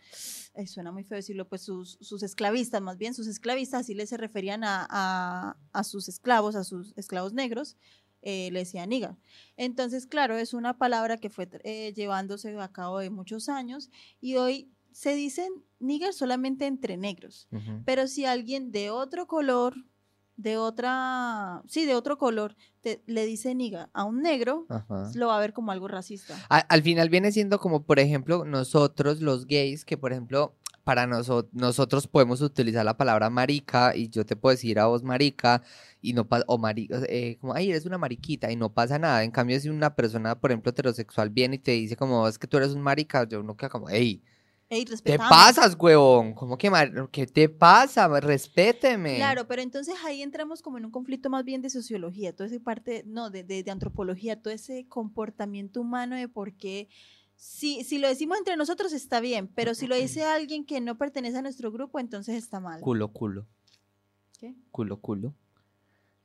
Speaker 2: suena muy feo decirlo, pues sus, sus esclavistas, más bien sus esclavistas, así les se referían a, sus esclavos, a sus esclavos negros. Eh, le decían niga. Entonces, claro, es una palabra que fue eh, llevándose a cabo de muchos años y hoy se dicen nigger solamente entre negros, pero si alguien de otro color de otra, sí, de otro color, le dice niga a un negro, lo va a ver como algo racista.
Speaker 1: al final viene siendo como, por ejemplo, nosotros los gays, que por ejemplo, para nosotros nosotros podemos utilizar la palabra marica y yo te puedo decir a vos marica y no pasa, o marica, eh, como, ay, eres una mariquita y no pasa nada. En cambio, si una persona, por ejemplo, heterosexual viene y te dice como, es que tú eres un marica, yo no queda como, hey, ¿Qué pasas, huevón? ¿Cómo que qué te pasa? Respéteme.
Speaker 2: Claro, pero entonces ahí entramos como en un conflicto más bien de sociología, toda esa parte, no, de, de, antropología, todo ese comportamiento humano de por qué. Si, si lo decimos entre nosotros está bien, pero si lo dice alguien que no pertenece a nuestro grupo, entonces está mal.
Speaker 1: Culo, culo.
Speaker 2: ¿Qué?
Speaker 1: Culo, culo.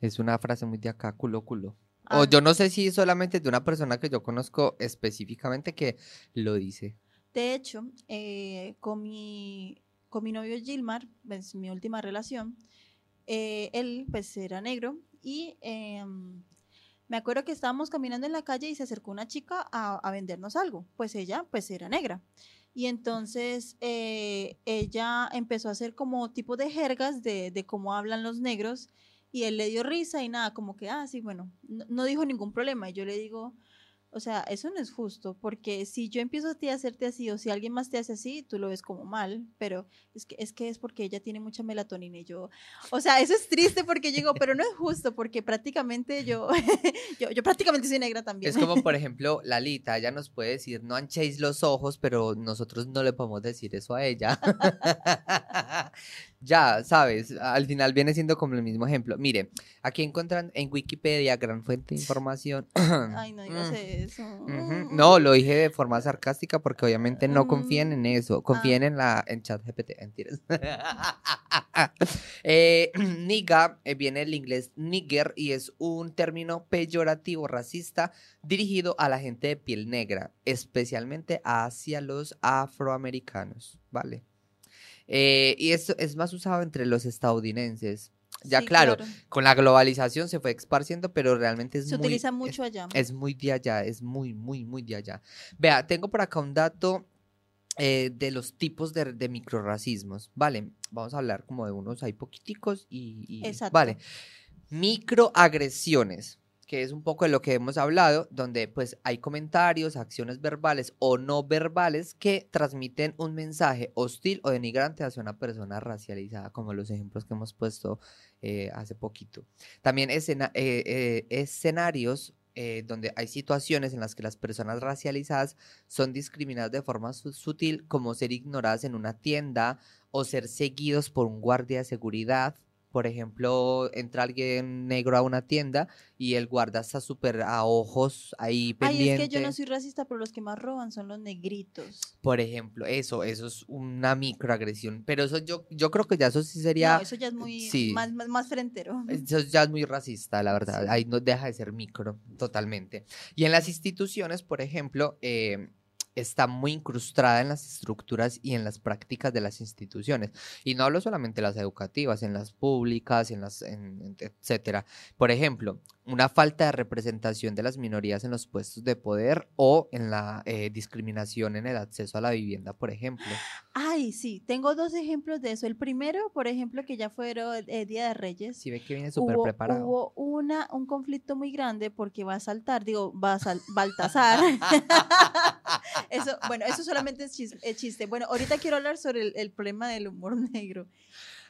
Speaker 1: Es una frase muy de acá, culo, culo. O ah. yo no sé si solamente de una persona que yo conozco específicamente que lo dice.
Speaker 2: De hecho, eh, con, mi, con mi novio Gilmar, pues, mi última relación, eh, él pues era negro y em, me acuerdo que estábamos caminando en la calle y se acercó una chica a, vendernos algo, pues ella pues era negra. Y entonces eh, ella empezó a hacer como tipo de jergas de, de, cómo hablan los negros y él le dio risa y nada, como que, ah, sí, bueno, no dijo ningún problema. Y yo le digo, o sea, eso no es justo, porque si yo empiezo a, ti a hacerte así o si alguien más te hace así, tú lo ves como mal, pero es que es, que es porque ella tiene mucha melatonina y yo, o sea, eso es triste porque llego, pero no es justo porque prácticamente yo, yo, yo, prácticamente soy negra también.
Speaker 1: Es como, por ejemplo, Lalita, ella nos puede decir, no anchéis los ojos, pero nosotros no le podemos decir eso a ella. ya, sabes, al final viene siendo como el mismo ejemplo. Mire, aquí encuentran en Wikipedia, gran fuente de información.
Speaker 2: Ay, no digas mm. eso.
Speaker 1: No, lo dije de forma sarcástica porque obviamente no confíen en eso, confíen ah. en la en chat GPT, mentiras. eh, niga eh, viene del inglés nigger y es un término peyorativo racista dirigido a la gente de piel negra, especialmente hacia los afroamericanos, ¿vale? Eh, y esto es más usado entre los estadounidenses. Ya claro, con la globalización se fue esparciendo, pero realmente es
Speaker 2: se
Speaker 1: muy...
Speaker 2: Se utiliza mucho allá.
Speaker 1: Es muy de allá, es muy, muy, muy de allá. Vea, tengo por acá un dato eh, de los tipos de, de microracismos, ¿vale? Vamos a hablar como de unos, hay poquiticos y... y
Speaker 2: Exacto.
Speaker 1: Vale. Microagresiones que es un poco de lo que hemos hablado, donde pues hay comentarios, acciones verbales o no verbales que transmiten un mensaje hostil o denigrante hacia una persona racializada, como los ejemplos que hemos puesto eh, hace poquito. También eh, eh, escenarios donde hay situaciones en las que las personas racializadas son discriminadas de forma sutil, como ser ignoradas en una tienda o ser seguidos por un guardia de seguridad por ejemplo, entra alguien negro a una tienda y el guarda está súper a ojos ahí pendiente.
Speaker 2: Ay, es que yo no soy racista, pero los que más roban son los negritos.
Speaker 1: Por ejemplo, eso, eso es una microagresión. Pero eso yo, yo creo que ya eso sí sería...
Speaker 2: No, eso ya es muy más, más, frentero.
Speaker 1: Eso ya es muy racista, la verdad. Ahí no deja de ser micro, totalmente. Y en las instituciones, por ejemplo, eh, está muy incrustada en las estructuras y en las prácticas de las instituciones. Y no hablo solamente de las educativas, en las públicas, en las, etcétera. Por ejemplo, una falta de representación de las minorías en los puestos de poder o en la eh, discriminación en el acceso a la vivienda, por ejemplo.
Speaker 2: Ay, sí, tengo dos ejemplos de eso. El primero, por ejemplo, que ya fueron el eh, Día de Reyes.
Speaker 1: Sí, ve que viene súper preparado.
Speaker 2: Hubo una, un conflicto muy grande porque va a saltar, digo, va a saltar, Baltasar. eso, bueno, eso solamente es chiste. Bueno, ahorita quiero hablar sobre el problema del humor negro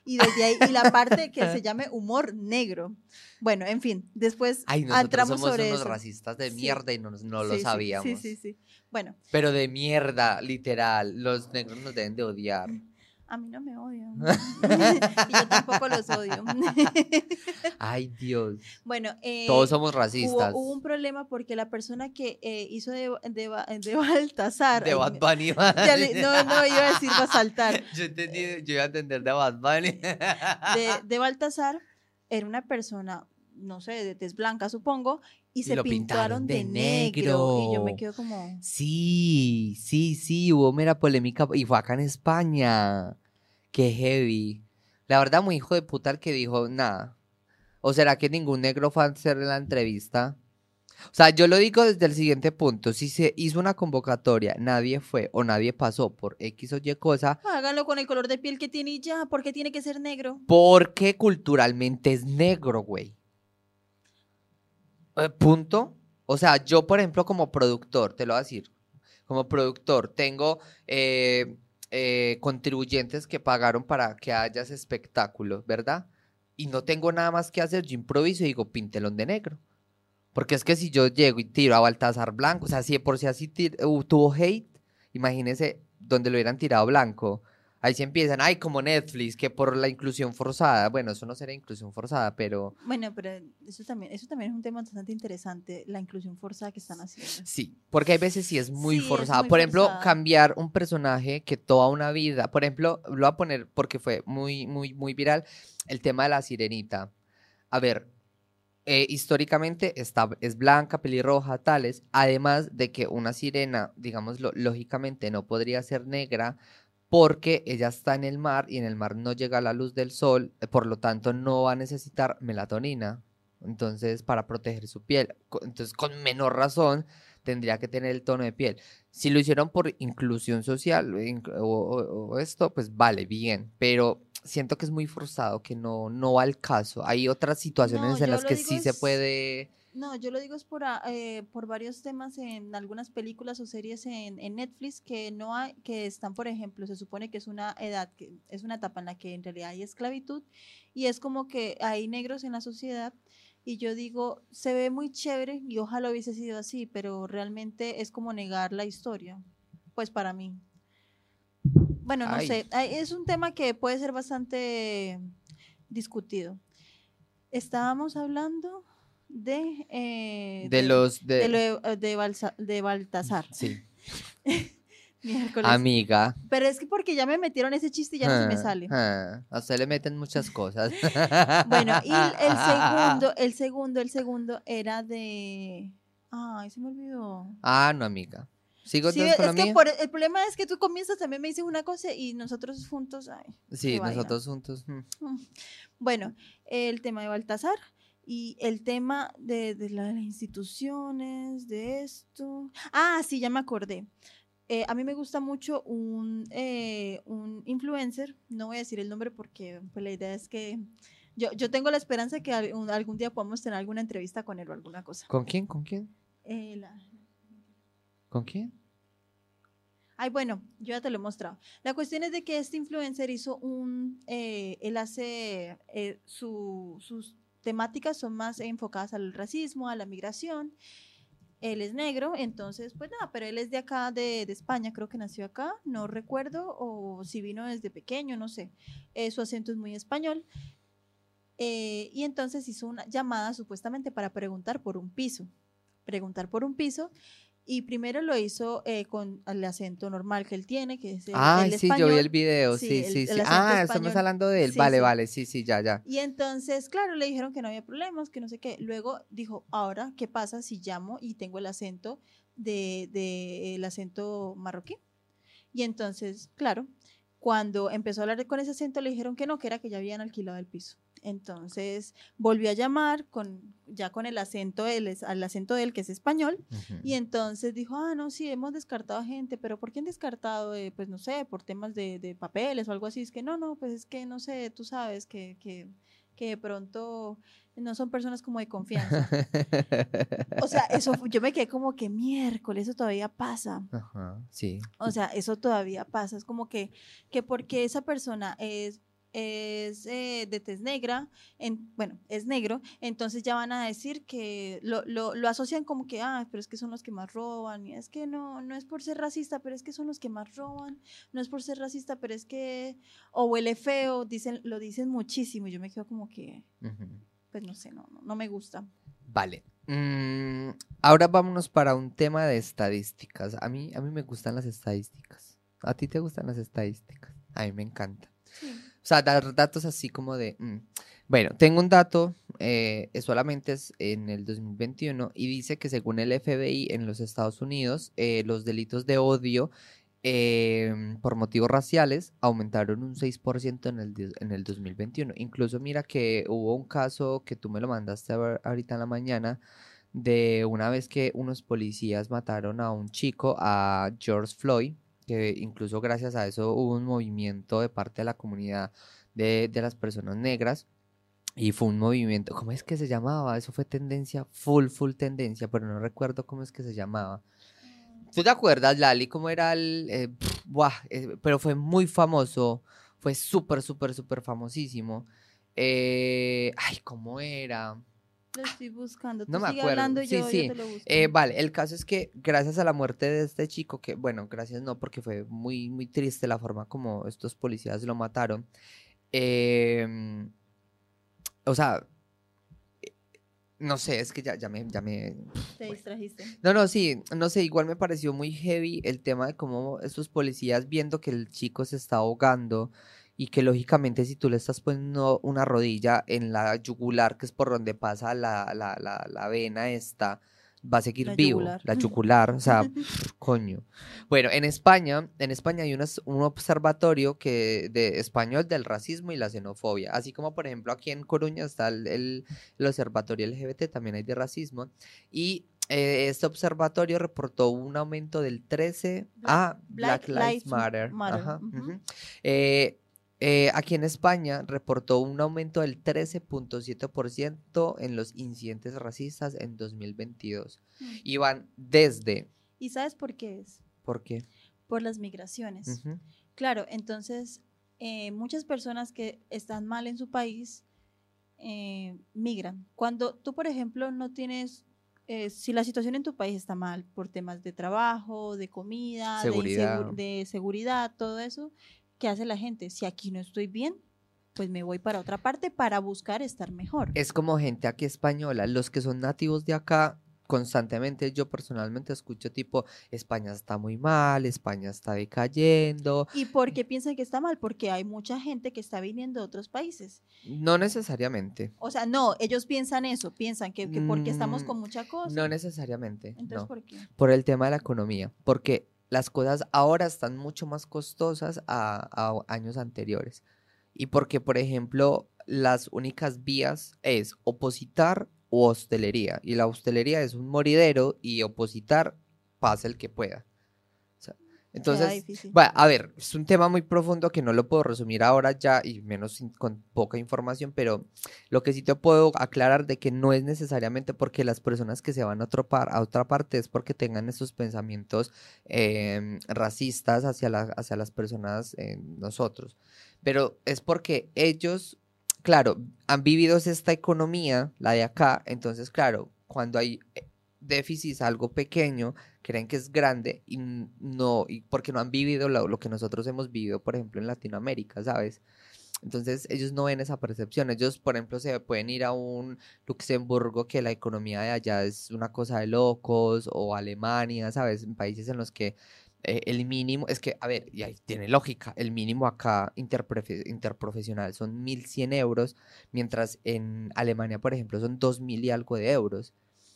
Speaker 2: y desde ahí, y la parte que se llame humor negro. Bueno, en fin, después
Speaker 1: Ay, entramos somos unos racistas de mierda y no, no lo sabíamos.
Speaker 2: Sí, sí, sí. Bueno.
Speaker 1: Pero de mierda, literal. Los negros nos deben de odiar.
Speaker 2: A mí no me odian. y yo tampoco los odio.
Speaker 1: Ay, Dios.
Speaker 2: Bueno, eh,
Speaker 1: todos somos racistas.
Speaker 2: Hubo, un problema porque la persona que eh, hizo de, de, de, Baltasar.
Speaker 1: De Bad Bunny.
Speaker 2: no, no, iba a decir saltar.
Speaker 1: Yo entendí, yo iba a entender de Bad Bunny.
Speaker 2: de, de Baltasar era una persona no sé, de tez blanca, supongo, y, se pintaron, de, negro. Y yo me quedo como.
Speaker 1: Sí, sí, sí, hubo mera polémica y fue acá en España. Qué heavy. La verdad, muy hijo de puta el que dijo nada. ¿O será que ningún negro fue a hacer la entrevista? O sea, yo lo digo desde el siguiente punto. Si se hizo una convocatoria, nadie fue o nadie pasó por X o Y cosa.
Speaker 2: Háganlo con el color de piel que tiene y ya. ¿Por qué tiene que ser negro?
Speaker 1: Porque culturalmente es negro, güey. Eh, punto. O sea, yo, por ejemplo, como productor, te lo voy a decir, como productor, tengo eh, eh, contribuyentes que pagaron para que haya ese espectáculo, ¿verdad? Y no tengo nada más que hacer, yo improviso y digo, pintelón de negro. Porque es que si yo llego y tiro a Baltasar blanco, o sea, si por si así uh, tuvo hate, imagínese donde lo hubieran tirado blanco. Ahí se empiezan, ay, como Netflix, que por la inclusión forzada. Bueno, eso no será inclusión forzada, pero...
Speaker 2: Bueno, pero eso también, eso también es un tema bastante interesante, la inclusión forzada que están haciendo.
Speaker 1: Sí, porque hay veces sí es muy forzada. por ejemplo, cambiar un personaje que toda una vida, por ejemplo, lo voy a poner porque fue muy, muy, muy viral, el tema de la sirenita. A ver, eh, históricamente está, es blanca, pelirroja, tales, además de que una sirena, digamos, lógicamente no podría ser negra porque ella está en el mar y en el mar no llega la luz del sol, eh, por lo tanto no va a necesitar melatonina. Entonces, para proteger su piel. Entonces, con menor razón, tendría que tener el tono de piel. Si lo hicieron por inclusión social o, esto, pues vale, bien. Pero siento que es muy forzado, que no, no va al caso. Hay otras situaciones en las que sí se puede
Speaker 2: no, yo lo digo es por, ah, eh, por varios temas en algunas películas o series en, Netflix que no hay, que están, por ejemplo, se supone que es una edad, que es una etapa en la que en realidad hay esclavitud y es como que hay negros en la sociedad y yo digo, se ve muy chévere y ojalá hubiese sido así, pero realmente es como negar la historia, pues para mí. Bueno, no sé, es un tema que puede ser bastante discutido. Estábamos hablando de... Eh,
Speaker 1: de, los...
Speaker 2: De, de, de, Baltasar.
Speaker 1: Sí. Amiga.
Speaker 2: Pero es que porque ya me metieron ese chiste y ya no se me ah, sale.
Speaker 1: Ah, a usted le meten muchas cosas.
Speaker 2: bueno, y el segundo, el segundo, el segundo era de... Ay, se me olvidó.
Speaker 1: Ah, no, amiga. ¿Sigo
Speaker 2: Sí,
Speaker 1: con
Speaker 2: es
Speaker 1: la
Speaker 2: que
Speaker 1: mía?
Speaker 2: por- el problema es que tú comienzas también me dices una cosa y nosotros juntos, ay.
Speaker 1: Sí, nosotros juntos. mm.
Speaker 2: Mm. Bueno, el tema de Baltasar y el tema de, de las instituciones, de esto. Ah, sí, ya me acordé. Eh, a mí me gusta mucho un, eh, un influencer, no voy a decir el nombre porque pues, la idea es que yo, yo tengo la esperanza de que algún, algún día podamos tener alguna entrevista con él o alguna cosa.
Speaker 1: ¿Con quién? ¿Con quién?
Speaker 2: Eh, la-
Speaker 1: ¿Con quién?
Speaker 2: Ay, bueno, yo ya te lo he mostrado. La cuestión es de que este influencer hizo un, él hace, su- sus temáticas son más enfocadas al racismo, a la migración. Él es negro, entonces, pues nada, pero él es de acá, de, de España, creo que nació acá, no recuerdo, o si vino desde pequeño, no sé. Eh, su acento es muy español. Eh, y entonces hizo una llamada supuestamente para preguntar por un piso. Preguntar por un piso. Y primero lo hizo eh, con el acento normal que él tiene, que es el, el
Speaker 1: sí, yo vi el video,
Speaker 2: Sí,
Speaker 1: sí,
Speaker 2: el-
Speaker 1: sí,
Speaker 2: el
Speaker 1: Ah, estamos hablando de él.
Speaker 2: Sí,
Speaker 1: vale,
Speaker 2: sí.
Speaker 1: vale, sí, sí, ya, ya.
Speaker 2: Y entonces, claro, le dijeron que no había problemas, que no sé qué. Luego dijo, ahora, ¿qué pasa si llamo y tengo el acento de, de- el acento marroquí? Y entonces, claro, cuando empezó a hablar con ese acento le dijeron que no, que era que ya habían alquilado el piso. Entonces volvió a llamar con ya con el acento del al acento de él que es español y entonces dijo, ah, no, sí, hemos descartado gente, pero ¿por qué han descartado? Eh, pues no sé, por temas de, de papeles o algo así. Es que no, no, pues es que no sé, tú sabes que, que, que de pronto no son personas como de confianza. O sea, eso yo me quedé como que miércoles, eso todavía pasa.
Speaker 1: Ajá, sí.
Speaker 2: O sea, eso todavía pasa. Es como que, que porque esa persona es, es eh, de tez negra, en, bueno, es negro, entonces ya van a decir que lo, lo, lo asocian como que, ah, pero es que son los que más roban. Y es que no, no es por ser racista, pero es que son los que más roban. No es por ser racista, pero es que, o huele feo, dicen, lo dicen muchísimo. Y yo me quedo como que, pues no sé, no, no, no me gusta.
Speaker 1: Vale. Mm, ahora vámonos para un tema de estadísticas. A mí, a mí me gustan las estadísticas. ¿A ti te gustan las estadísticas? A mí me encanta.
Speaker 2: Sí.
Speaker 1: O sea, dar datos así como de... mm. Bueno, tengo un dato, eh, solamente es en el 2021 y dice que según el FBI en los Estados Unidos, eh, los delitos de odio eh, por motivos raciales aumentaron un 6% en el, en el 2021. Incluso mira que hubo un caso que tú me lo mandaste a ver ahorita en la mañana de una vez que unos policías mataron a un chico, a George Floyd, que incluso gracias a eso hubo un movimiento de parte de la comunidad de, de las personas negras. Y fue un movimiento, ¿cómo es que se llamaba? Eso fue tendencia, full, full tendencia, pero no recuerdo cómo es que se llamaba. ¿Tú te acuerdas, Lali, cómo era el... eh, buah, eh, pero fue muy famoso, fue súper, súper, súper famosísimo. Eh, ay, ¿cómo era?
Speaker 2: Lo estoy buscando. Tú
Speaker 1: No me
Speaker 2: sigue
Speaker 1: acuerdo.
Speaker 2: hablando
Speaker 1: Sí,
Speaker 2: yo, yo
Speaker 1: sí.
Speaker 2: te lo busco.
Speaker 1: Eh, vale, el caso es que gracias a la muerte de este chico, que bueno, gracias no, porque fue muy, muy triste la forma como estos policías lo mataron. em, o sea, eh, no sé, es que ya, ya me, ya me...
Speaker 2: Te distrajiste.
Speaker 1: No, no, sí, no sé, igual me pareció muy heavy el tema de cómo estos policías viendo que el chico se está ahogando y que lógicamente si tú le estás poniendo una rodilla en la yugular, que es por donde pasa la, la, la, la vena esta, va a seguir
Speaker 2: La
Speaker 1: vivo,
Speaker 2: yugular.
Speaker 1: la yugular, o sea, pf, coño. Bueno, en España, en España hay unas- un observatorio que de español del racismo y la xenofobia, así como por ejemplo aquí en Coruña está el, el- el observatorio LGBT, también hay de racismo, y eh, este observatorio reportó un aumento del 13 a Black,
Speaker 2: Black
Speaker 1: Lives
Speaker 2: Lives
Speaker 1: Matter.
Speaker 2: Matter,
Speaker 1: Ajá,
Speaker 2: ujú.
Speaker 1: ujú. Eh, eh, aquí en España reportó un aumento del 13.7% en los incidentes racistas en 2022.
Speaker 2: Mm.
Speaker 1: Y van desde...
Speaker 2: ¿Y sabes por qué es?
Speaker 1: ¿Por qué?
Speaker 2: Por las migraciones. Claro, entonces eh, muchas personas que están mal en su país eh, migran. Cuando tú, por ejemplo, no tienes, eh, si la situación en tu país está mal por temas de trabajo, de comida,
Speaker 1: Seguridad.
Speaker 2: de seguridad, todo eso, ¿qué hace la gente? Si aquí no estoy bien, pues me voy para otra parte para buscar estar mejor.
Speaker 1: Es como gente aquí española, los que son nativos de acá, constantemente yo personalmente escucho tipo, España está muy mal, España está decayendo.
Speaker 2: ¿Y por qué piensan que está mal? Porque hay mucha gente que está viniendo de otros países.
Speaker 1: No necesariamente.
Speaker 2: O sea, no, ellos piensan eso, piensan que, porque estamos
Speaker 1: Mm,
Speaker 2: con mucha cosa.
Speaker 1: No necesariamente.
Speaker 2: Entonces,
Speaker 1: no.
Speaker 2: ¿por qué?
Speaker 1: Por el tema de la economía, porque las cosas ahora están mucho más costosas a, a años anteriores. Y porque, por ejemplo, las únicas vías es opositar o hostelería. Y la hostelería es un moridero y opositar pasa el que pueda. Entonces, bueno, a ver, es un tema muy profundo que no lo puedo resumir ahora ya y menos con poca información, pero lo que sí te puedo aclarar de que no es necesariamente porque las personas que se van a, otro par- a otra parte es porque tengan esos pensamientos em, racistas hacia, la- hacia las personas, eh, nosotros, pero es porque ellos, claro, han vivido esta economía, la de acá, entonces, claro, cuando hay eh, déficits algo pequeño, creen que es grande y no, y porque no han vivido lo, que nosotros hemos vivido, por ejemplo, en Latinoamérica, ¿sabes? Entonces ellos no ven esa percepción. Ellos, por ejemplo, se pueden ir a un Luxemburgo que la economía de allá es una cosa de locos, o Alemania, ¿sabes? En países en los que eh, el mínimo, es que, a ver, y ahí tiene lógica, el mínimo acá interprofe- interprofesional son 1.100 euros, mientras en Alemania, por ejemplo, son 2.000 y algo de euros.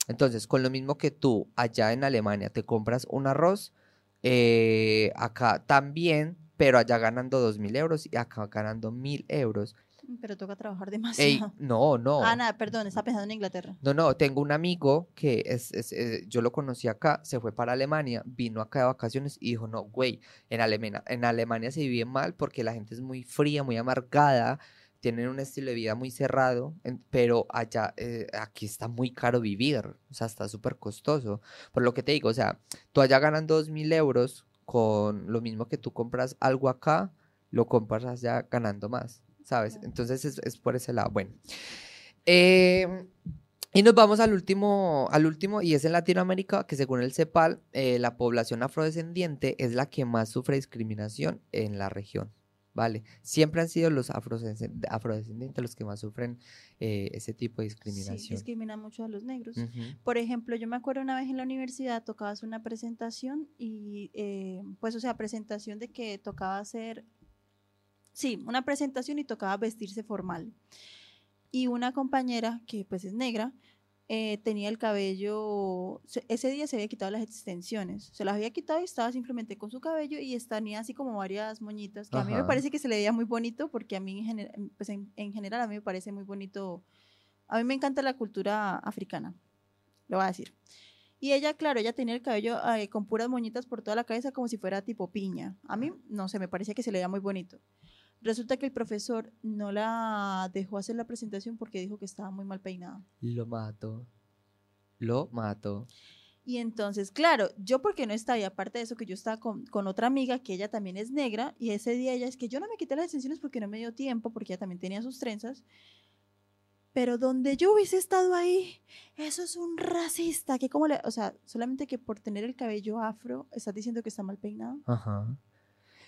Speaker 1: Entonces, con lo mismo que tú allá en Alemania te compras un arroz, eh, acá también, pero allá ganando 2.000 euros y acá ganando 1.000 euros.
Speaker 2: Pero toca trabajar
Speaker 1: Ey,
Speaker 2: demasiado.
Speaker 1: no, no.
Speaker 2: Ah, nada, perdón, está pensando en Inglaterra.
Speaker 1: No, no, tengo un amigo que es, es, eh, yo lo conocí acá, se fue para Alemania, vino acá de vacaciones y dijo, no, güey, en Alemania, en Alemania se vive mal porque la gente es muy fría, muy amargada, tienen un estilo de vida muy cerrado, en- pero allá, eh, aquí está muy caro vivir, o sea, está súper costoso. Por lo que te digo, o sea, tú allá ganan dos mil euros con lo mismo que tú compras algo acá, lo compras allá ganando más, ¿sabes? Entonces es, es por ese lado. Bueno. Em, y nos vamos al último, al último, y es en Latinoamérica, que según el CEPAL, eh, la población afrodescendiente es la que más sufre discriminación en la región, ¿vale? Siempre han sido los afrodescend- afrodescendientes los que más sufren eh, ese tipo de
Speaker 2: Sí,
Speaker 1: discriminación.
Speaker 2: discrimina mucho a los negros. Por ejemplo, yo me acuerdo una vez en la universidad tocaba hacer una presentación y, eh, pues, o sea, presentación de que tocaba hacer, sí, una presentación y tocaba vestirse formal. Y una compañera, que pues es negra, eh, tenía el cabello, se- ese día se había quitado las extensiones, se las había quitado y estaba simplemente con su cabello y tenía así como varias moñitas, que a mí me parece que se le veía muy bonito, porque a mí en, gener- pues en, en general a mí me parece muy bonito, a mí me encanta la cultura africana, lo voy a decir. Y ella, claro, ella tenía el cabello eh, con puras moñitas por toda la cabeza como si fuera tipo piña. A mí, no sé, me parecía que se le veía muy bonito. Resulta que el profesor no la dejó hacer la presentación porque dijo que estaba muy mal peinada.
Speaker 1: Lo mato. Lo mato.
Speaker 2: Y entonces, claro, yo porque no estaba, y aparte de eso, que yo estaba con, con otra amiga que ella también es negra, y ese día ella es que yo no me quité las extensiones porque no me dio tiempo, porque ella también tenía sus trenzas. Pero donde yo hubiese estado ahí, eso es un racista, que como le, o sea, solamente que por tener el cabello afro, estás diciendo que está mal peinado.
Speaker 1: Ajá.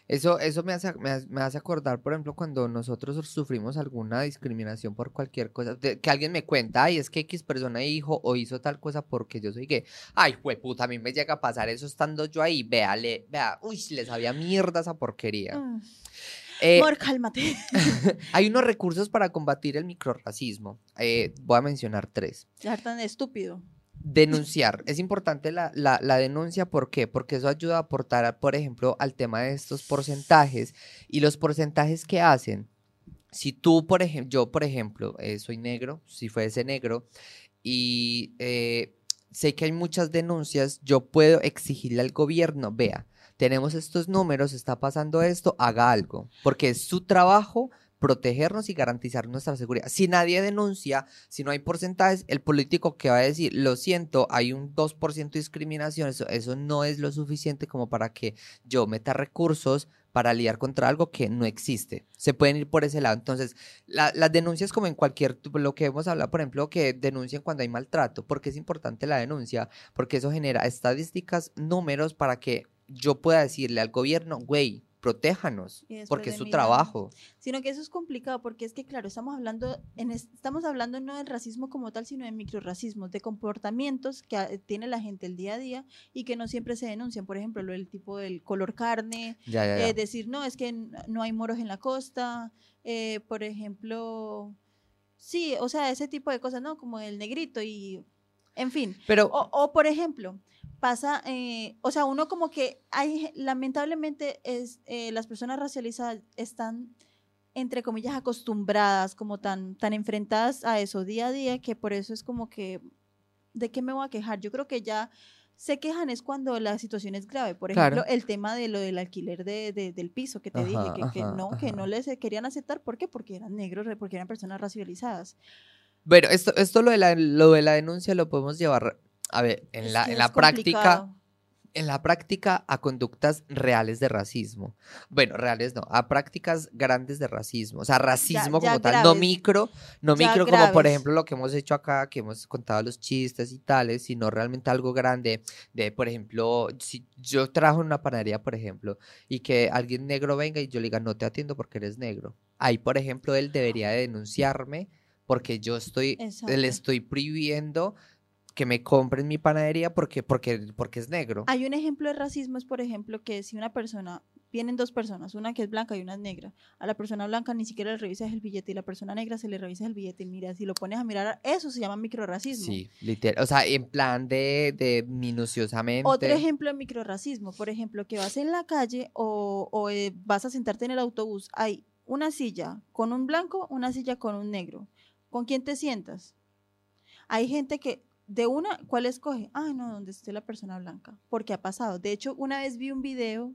Speaker 1: Eso, eso me hace, me hace, me hace acordar, por ejemplo, cuando nosotros sufrimos alguna discriminación por cualquier cosa, de- que alguien me cuenta, ay, es que X persona dijo o hizo tal cosa porque yo soy gay. Ay, puta, a mí me llega a pasar eso estando yo ahí, véale, vea, uy, le sabía mierda esa porquería.
Speaker 2: Mm.
Speaker 1: Eh,
Speaker 2: Amor, cálmate.
Speaker 1: hay unos recursos para combatir el microrracismo. Eh, voy a mencionar tres.
Speaker 2: Dejar tan estúpido.
Speaker 1: Denunciar. Es importante la, la, denuncia, ¿por qué? Porque eso ayuda a aportar, por ejemplo, al tema de estos porcentajes. Y los porcentajes que hacen, si tú, por ejemplo, yo, por ejemplo, eh, soy negro, si fuese negro, y eh, sé que hay muchas denuncias, yo puedo exigirle al gobierno, vea, tenemos estos números, está pasando esto, haga algo, porque es su trabajo protegernos y garantizar nuestra seguridad. Si nadie denuncia, si no hay porcentajes, el político que va a decir, lo siento, hay un 2% de discriminación, eso, eso no es lo suficiente como para que yo meta recursos para lidiar contra algo que no existe. Se pueden ir por ese lado. Entonces, la- las denuncias como en cualquier, lo que hemos hablado, por ejemplo, que denuncien cuando hay maltrato, porque es importante la denuncia, porque eso genera estadísticas, números para que yo pueda decirle al gobierno, güey, protéjanos, porque es su trabajo.
Speaker 2: Sino que eso es complicado porque es que, claro, estamos hablando, en estamos hablando no del racismo como tal, sino de microracismos, de comportamientos que ah, tiene la gente el día a día y que no siempre se denuncian. Por ejemplo, lo del tipo del color carne,
Speaker 1: Ya, ya, ya.
Speaker 2: eh, decir, no, es que no hay moros en la costa, eh, por ejemplo, sí, o sea, ese tipo de cosas, ¿no? Como el negrito y, en fin.
Speaker 1: Pero,
Speaker 2: O, o, por ejemplo, pasa, eh, o sea, uno como que hay, lamentablemente, es, eh, las personas racializadas están, entre comillas, acostumbradas, como tan, tan enfrentadas a eso día a día, que por eso es como que, ¿de qué me voy a quejar? Yo creo que ya se quejan es cuando la situación es grave. Por
Speaker 1: Claro.
Speaker 2: ejemplo, el tema de lo del alquiler de, de- del piso que te dije,
Speaker 1: Ajá,
Speaker 2: que, que
Speaker 1: ajá,
Speaker 2: no, que no les querían aceptar. ¿Por qué? Porque eran negros, porque eran personas racializadas.
Speaker 1: bueno, esto, esto lo de la, lo de la denuncia lo podemos llevar, a ver, en
Speaker 2: Es
Speaker 1: la, en la práctica, en la práctica a conductas reales de racismo. Bueno, reales no, a prácticas grandes de racismo. O sea, racismo
Speaker 2: ya
Speaker 1: como tal, no
Speaker 2: graves.
Speaker 1: micro, no
Speaker 2: Ya
Speaker 1: micro como por
Speaker 2: graves.
Speaker 1: ejemplo lo que hemos hecho acá, que hemos contado los chistes y tales, sino realmente algo grande de, por ejemplo, si yo trabajo en una panadería, por ejemplo, y que alguien negro venga y yo le diga, no te atiendo porque eres negro. Ahí, por ejemplo, él debería de denunciarme porque yo estoy,
Speaker 2: Exacto.
Speaker 1: le estoy prohibiendo que me compren mi panadería porque, porque, porque es negro.
Speaker 2: Hay un ejemplo de racismo, es por ejemplo que si una persona, vienen dos personas, una que es blanca y una es negra, a la persona blanca ni siquiera le revisas el billete y la persona negra se le revisa el billete y mira, si lo pones a mirar, eso se llama microracismo.
Speaker 1: Sí, literal. O sea, en plan de, de minuciosamente.
Speaker 2: Otro ejemplo de microracismo, por ejemplo, que vas en la calle o, o, eh, vas a sentarte en el autobús, hay una silla con un blanco, una silla con un negro. ¿Con quién te sientas? Hay gente que de una, ¿cuál escoge? Ah, no, donde esté la persona blanca, porque ha pasado. De hecho, una vez vi un video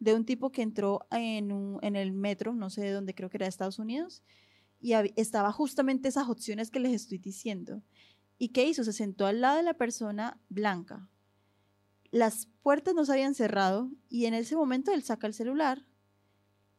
Speaker 2: de un tipo que entró en, en el metro, no sé de dónde, creo que era de Estados Unidos, y estaba justamente esas opciones que les estoy diciendo. ¿Y qué hizo? Se sentó al lado de la persona blanca. Las puertas no se habían cerrado y en ese momento él saca el celular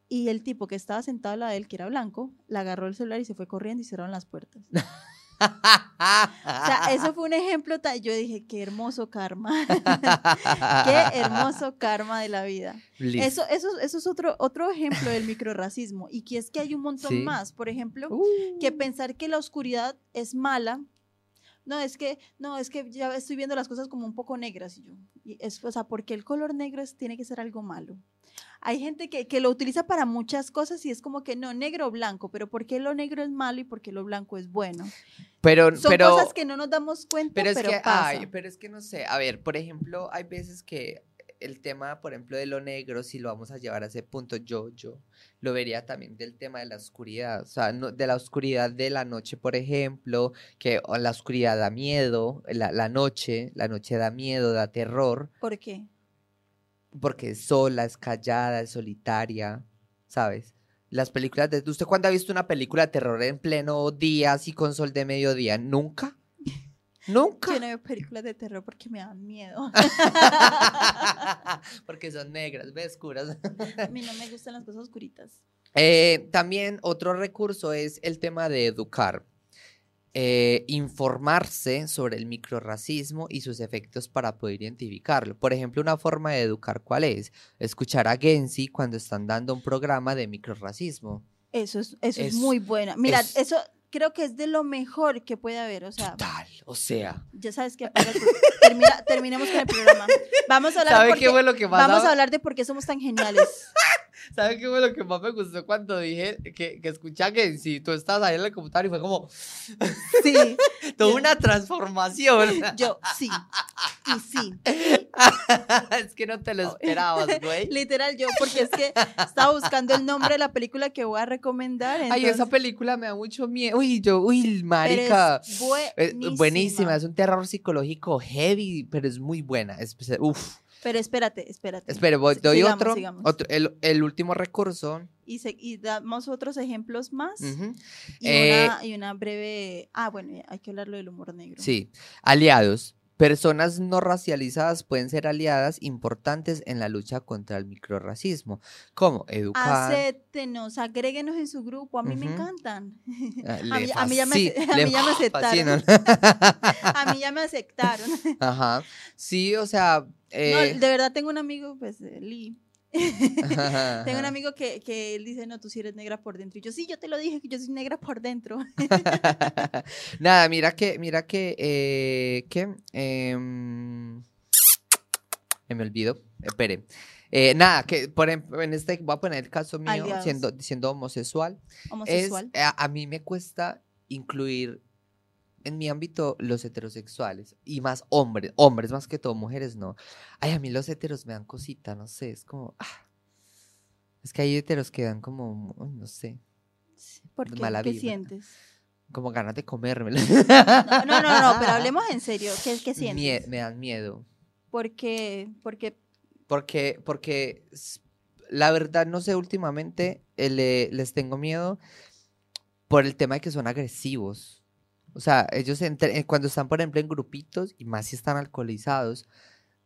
Speaker 2: y el tipo que estaba sentado al lado de él, que era blanco, le agarró el celular y se fue corriendo y cerraron las puertas. O sea, eso fue un ejemplo, yo dije, qué hermoso karma, qué hermoso karma de la vida.
Speaker 1: Listo.
Speaker 2: Eso, eso, eso es otro, otro ejemplo del microracismo y que es que hay un montón
Speaker 1: Sí.
Speaker 2: más. Por ejemplo,
Speaker 1: Uh.
Speaker 2: que pensar que la oscuridad es mala. No, es que, no, es que ya estoy viendo las cosas como un poco negras. Y yo, y es, o sea, porque el color negro es, tiene que ser algo malo. Hay gente que, que lo utiliza para muchas cosas y es como que no, negro o blanco, pero ¿por qué lo negro es malo y por qué lo blanco es bueno?
Speaker 1: Pero,
Speaker 2: Son
Speaker 1: pero,
Speaker 2: cosas que no nos damos cuenta,
Speaker 1: pero
Speaker 2: pero,
Speaker 1: es que,
Speaker 2: pasa.
Speaker 1: ay, pero es que no sé. A ver, por ejemplo, hay veces que el tema, por ejemplo, de lo negro, si lo vamos a llevar a ese punto, yo, yo lo vería también del tema de la oscuridad. O sea, no- de la oscuridad de la noche, por ejemplo, que la oscuridad da miedo, la, la noche, la noche da miedo, da terror.
Speaker 2: ¿Por qué?
Speaker 1: Porque es sola, es callada, es solitaria, ¿sabes? Las películas de... ¿Usted cuándo ha visto una película de terror en pleno día, así con sol de mediodía? ¿Nunca? ¿Nunca?
Speaker 2: Yo no veo películas de terror porque me dan miedo.
Speaker 1: porque son negras, ves, curas.
Speaker 2: A mí no me gustan las cosas oscuritas.
Speaker 1: Eh, también otro recurso es el tema de educar. Eh, informarse sobre el microrracismo y sus efectos para poder identificarlo. Por ejemplo, una forma de educar, ¿cuál es? Escuchar a Gensi cuando están dando un programa de microrracismo.
Speaker 2: Eso es, eso es,
Speaker 1: Es-
Speaker 2: muy buena. Mira,
Speaker 1: es-
Speaker 2: eso creo que es de lo mejor que puede haber. O sea,
Speaker 1: Total, o sea.
Speaker 2: ya sabes que termina, terminemos con el programa. Vamos a hablar,
Speaker 1: ¿Sabe qué fue lo que más
Speaker 2: vamos a hablar de por qué somos tan geniales.
Speaker 1: ¿Sabe qué fue lo que más me gustó cuando dije que, que escuché a Gensi? Tú estabas ahí en el computador y fue como
Speaker 2: Sí, Yo-
Speaker 1: una transformación.
Speaker 2: yo sí. Y sí.
Speaker 1: es que no te lo esperabas, güey.
Speaker 2: Literal, yo, porque es que estaba buscando el nombre de la película que voy a recomendar.
Speaker 1: Ay, esa película me da mucho miedo. Uy, yo, uy, marica.
Speaker 2: es
Speaker 1: Es
Speaker 2: buenísima.
Speaker 1: buenísima, es un terror psicológico heavy, pero es muy buena. Es, uf.
Speaker 2: Pero espérate, espérate.
Speaker 1: Espere, voy- doy
Speaker 2: sigamos,
Speaker 1: otro,
Speaker 2: sigamos.
Speaker 1: otro el, el último recurso.
Speaker 2: Y, se- y damos otros ejemplos más.
Speaker 1: Ujú.
Speaker 2: y,
Speaker 1: Eh,
Speaker 2: una, y una breve. Ah, bueno, hay que hablarlo del humor negro.
Speaker 1: Sí, aliados. Personas no racializadas pueden ser aliadas importantes en la lucha contra el microrracismo. ¿Cómo? Educar.
Speaker 2: Acéptenos, agréguenos en su grupo. A mí me encantan. A mí- a mí ya me
Speaker 1: fasci-
Speaker 2: ace- a
Speaker 1: le
Speaker 2: mí ya me aceptaron. A mí ya me aceptaron.
Speaker 1: Ajá. Sí, o sea.
Speaker 2: No,
Speaker 1: eh,
Speaker 2: de verdad tengo un amigo, pues, eh, Lee, Tengo un amigo que, que, él dice, no, tú sí eres negra por dentro. Y yo, sí, yo te lo dije, que yo soy negra por dentro.
Speaker 1: Nada, mira que, mira que, eh, que, em, me olvido, espere. Eh, nada, que por ejemplo, en este, voy a poner el caso mío, siendo, siendo homosexual. Homosexual. Es, a, mí me cuesta incluir en mi ámbito los heterosexuales y más hombres, hombres más que todo, mujeres no. Ay, a mí los heteros me dan cosita, no sé, es como... Ah, es que hay heteros que dan como, no sé.
Speaker 2: ¿Por qué? Mala ¿Qué sientes?
Speaker 1: Como ganas de comérmelo.
Speaker 2: No, no, no, pero hablemos en serio. ¿Qué, qué sientes?
Speaker 1: me dan miedo.
Speaker 2: ¿Por qué? Porque...
Speaker 1: Porque, porque la verdad, no sé, últimamente eh, les tengo miedo por el tema de que son agresivos. O sea, ellos eh, cuando están, por ejemplo, en grupitos, y más si están alcoholizados,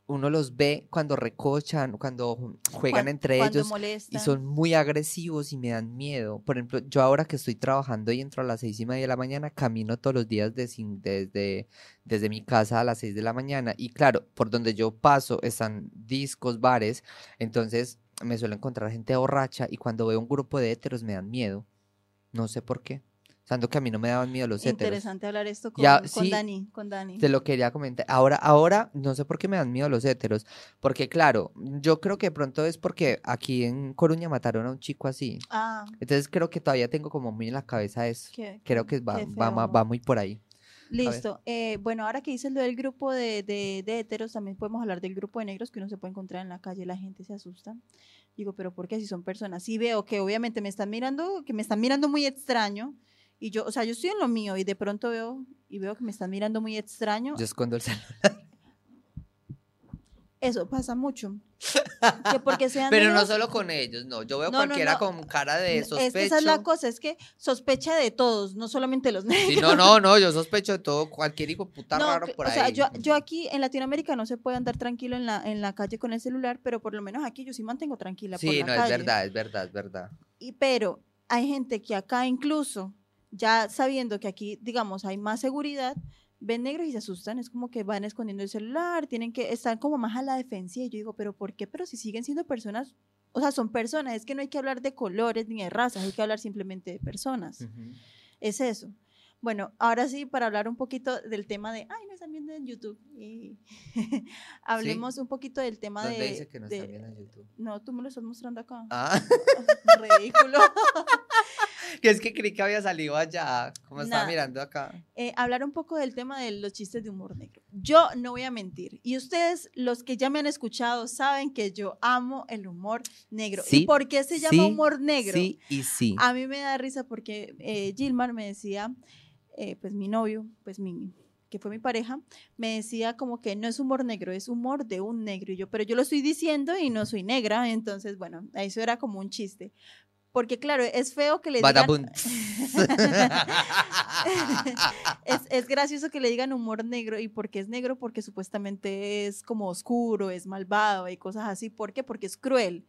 Speaker 1: uno los ve cuando recochan, cuando juegan entre ellos y son muy agresivos y me dan miedo. Por ejemplo, yo ahora que estoy trabajando y entro a las seis y media de la mañana, camino todos los días desde, desde mi casa a las seis de la mañana y claro, por donde yo paso están discos, bares, entonces me suelo encontrar gente borracha y cuando veo un grupo de héteros me dan miedo. No sé por qué. Santo que a mí no me daban miedo los héteros.
Speaker 2: Interesante hablar esto con, Dani, con Dani.
Speaker 1: Te lo quería comentar. Ahora, ahora, no sé por qué me dan miedo los héteros. Porque, claro, yo creo que pronto es porque aquí en Coruña mataron a un chico así. Ah. Entonces creo que todavía tengo como muy en la cabeza eso. creo que va, va, va, muy por ahí.
Speaker 2: Listo. Eh, bueno, ahora que dices lo del grupo de, de, de, heteros, también podemos hablar del grupo de negros que uno se puede encontrar en la calle, la gente se asusta. Digo, pero ¿por qué si son personas? Sí veo que obviamente me están mirando, que me están mirando muy extraño y yo, o sea, yo estoy en lo mío y de pronto veo y veo que me están mirando muy extraño.
Speaker 1: Yo escondo el celular.
Speaker 2: Eso pasa mucho. Que porque sean
Speaker 1: Pero no solo con ellos, no. Yo veo cualquiera con cara de sospecho.
Speaker 2: esa es la cosa, es que sospecha de todos, no solamente los negros.
Speaker 1: Sí, no, no, no, yo sospecho de todo, cualquier hijo puta raro por ahí. O sea,
Speaker 2: yo, yo, aquí en Latinoamérica no se puede andar tranquilo en la, en la calle con el celular, pero por lo menos aquí yo sí mantengo tranquila.
Speaker 1: Sí, no, es verdad, es verdad, es verdad.
Speaker 2: Y, pero hay gente que acá incluso ya sabiendo que aquí, digamos, hay más seguridad, ven negros y se asustan, es como que van escondiendo el celular, tienen que estar como más a la defensiva. Y yo digo, ¿pero por qué? Pero si siguen siendo personas, o sea, son personas, es que no hay que hablar de colores ni de razas, hay que hablar simplemente de personas. Es eso. Bueno, ahora sí, para hablar un poquito del tema de, ay, me están viendo en YouTube. Y hablemos un poquito del tema
Speaker 1: ¿Dónde
Speaker 2: de...
Speaker 1: dice que no están viendo en YouTube?
Speaker 2: No, tú me lo estás mostrando acá.
Speaker 1: Ah.
Speaker 2: Ridículo.
Speaker 1: que es que creí que había salido allá, como estaba mirando acá.
Speaker 2: Eh, hablar un poco del tema de los chistes de humor negro. Yo no voy a mentir. Y ustedes, los que ya me han escuchado, saben que yo amo el humor negro. ¿Y por qué se llama humor negro?
Speaker 1: Sí y sí.
Speaker 2: A mí me da risa porque eh, Gilmar me decía eh, pues mi novio, pues mi, que fue mi pareja, me decía como que no es humor negro, es humor de un negro. Y yo, pero yo lo estoy diciendo y no soy negra, entonces, bueno, eso era como un chiste. Porque claro, es feo que le digan... es, es, gracioso que le digan humor negro. ¿Y por qué es negro? Porque supuestamente es como oscuro, es malvado y cosas así. ¿Por qué? Porque es cruel.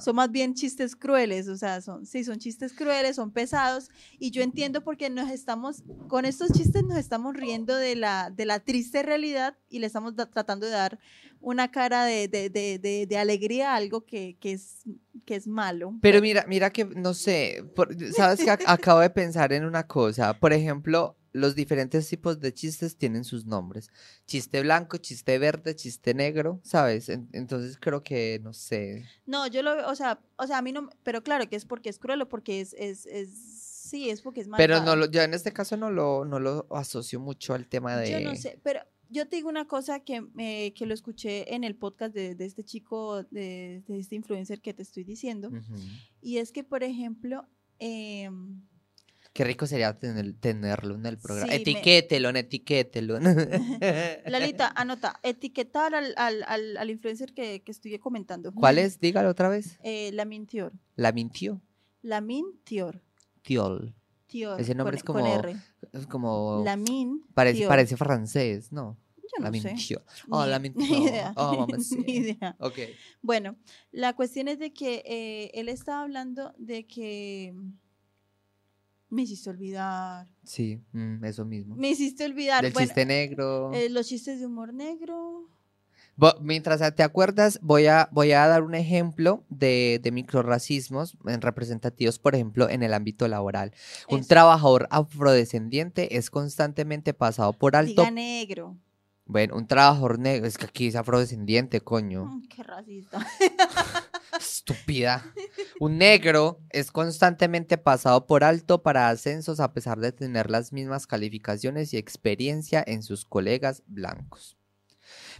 Speaker 2: Son más bien chistes crueles. O sea, son, sí, son chistes crueles, son pesados. Y yo entiendo porque nos estamos, con estos chistes nos estamos riendo de la, de la triste realidad y le estamos tratando de dar una cara de, de, de, de alegría a algo que, que, es, que es malo.
Speaker 1: Pero mira, mira que, no sé, sabes que acabo de pensar en una cosa. Por ejemplo, los diferentes tipos de chistes tienen sus nombres. Chiste blanco, chiste verde, chiste negro, ¿sabes? entonces creo que, no sé.
Speaker 2: No, yo lo veo, o sea, o sea, a mí no, pero claro que es porque es cruel o porque es, es, es sí, es porque es malo.
Speaker 1: Pero no lo, yo en este caso no lo, no lo asocio mucho al tema de...
Speaker 2: Yo no sé, pero yo te digo una cosa que, que lo escuché en el podcast de, de este chico, de, de, este influencer que te estoy diciendo, y es que, por ejemplo... Em,
Speaker 1: Qué rico sería tenerlo en el programa. etiquételo, etiquételo.
Speaker 2: Lalita, anota, etiquetar al, al, al, influencer que, que estoy comentando.
Speaker 1: ¿Cuál es? Dígalo otra vez.
Speaker 2: Eh, la Mintior.
Speaker 1: ¿La Mintió?
Speaker 2: La Mintior.
Speaker 1: Tiol. Ese nombre es como. Es como.
Speaker 2: Lamin.
Speaker 1: Parece, parece francés, ¿no?
Speaker 2: Yo no sé.
Speaker 1: Oh, la mintió. Oh,
Speaker 2: Ni idea. Ok. Bueno, la cuestión es de que eh, él estaba hablando de que. Me hiciste olvidar.
Speaker 1: Sí, mm, eso mismo.
Speaker 2: Me hiciste olvidar.
Speaker 1: Del chiste negro.
Speaker 2: Eh, los chistes de humor negro.
Speaker 1: mientras te acuerdas, voy a, voy a dar un ejemplo de, de microracismos representativos, por ejemplo, en el ámbito laboral. Un trabajador afrodescendiente es constantemente pasado por alto.
Speaker 2: Diga negro.
Speaker 1: Bueno, un trabajador negro, es que aquí es afrodescendiente, coño.
Speaker 2: Mm, qué racista.
Speaker 1: Estúpida. Un negro es constantemente pasado por alto para ascensos a pesar de tener las mismas calificaciones y experiencia en sus colegas blancos.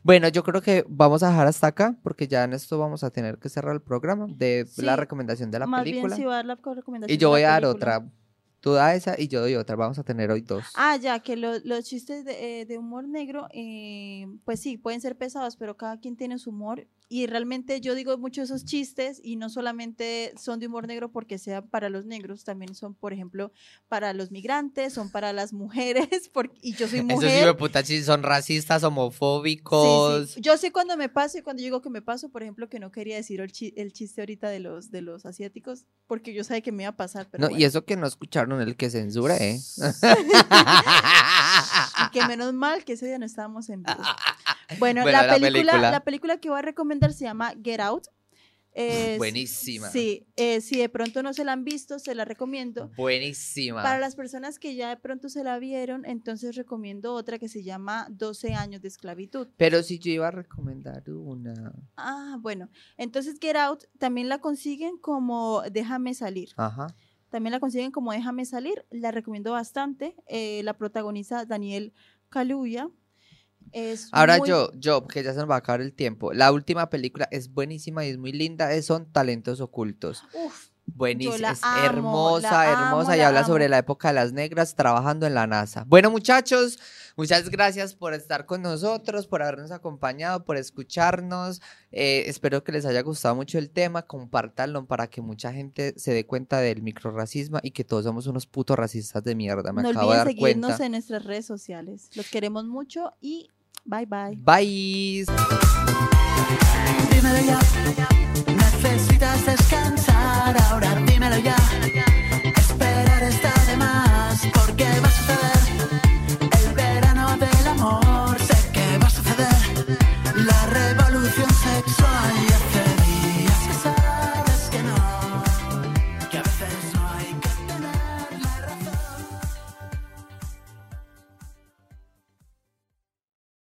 Speaker 1: Bueno, yo creo que vamos a dejar hasta acá porque ya en esto vamos a tener que cerrar el programa de la recomendación de la película. y yo voy a dar otra Tú esa y yo doy otra. Vamos a tener hoy dos.
Speaker 2: Ah, ya, que los chistes de, eh, humor negro, eh, pues sí, pueden ser pesados, pero cada quien tiene su humor. Y realmente yo digo mucho esos chistes y no solamente son de humor negro porque sean para los negros, también son, por ejemplo, para los migrantes, son para las mujeres, porque, y yo soy mujer. Esos
Speaker 1: de puta son racistas, homofóbicos.
Speaker 2: Yo sé cuando me paso y cuando digo que me paso, por ejemplo, que no quería decir el, chiste ahorita de los, de los asiáticos, porque yo sabía que me iba a pasar.
Speaker 1: no, y eso que no escucharon el que censura, ¿eh?
Speaker 2: que menos mal que ese día no estábamos en vivo. Bueno, la, película, la, película, que voy a recomendar se llama Get Out.
Speaker 1: Buenísima.
Speaker 2: Sí, eh, si de pronto no se la han visto, se la recomiendo.
Speaker 1: Buenísima.
Speaker 2: Para las personas que ya de pronto se la vieron, entonces recomiendo otra que se llama 12 años de esclavitud.
Speaker 1: Pero si yo iba a recomendar una.
Speaker 2: Ah, bueno. Entonces Get Out también la consiguen como Déjame salir.
Speaker 1: Ajá.
Speaker 2: También la consiguen como Déjame salir, la recomiendo bastante. Eh, la protagoniza Daniel Kaluuya. Es
Speaker 1: Ahora yo, yo, porque ya se nos va a acabar el tiempo. La última película es buenísima y es muy linda, son Talentos Ocultos.
Speaker 2: Uf,
Speaker 1: Buenísima, es hermosa, hermosa y habla sobre la época de las negras trabajando en la NASA. Bueno, muchachos, muchas gracias por estar con nosotros, por habernos acompañado, por escucharnos. Eh, espero que les haya gustado mucho el tema, compártanlo para que mucha gente se dé cuenta del microracismo y que todos somos unos putos racistas de mierda. Me
Speaker 2: no
Speaker 1: acabo de dar
Speaker 2: seguirnos en nuestras redes sociales. Los queremos mucho y bye bye.
Speaker 1: Bye.
Speaker 3: Necesitas descansar ahora, dímelo ya.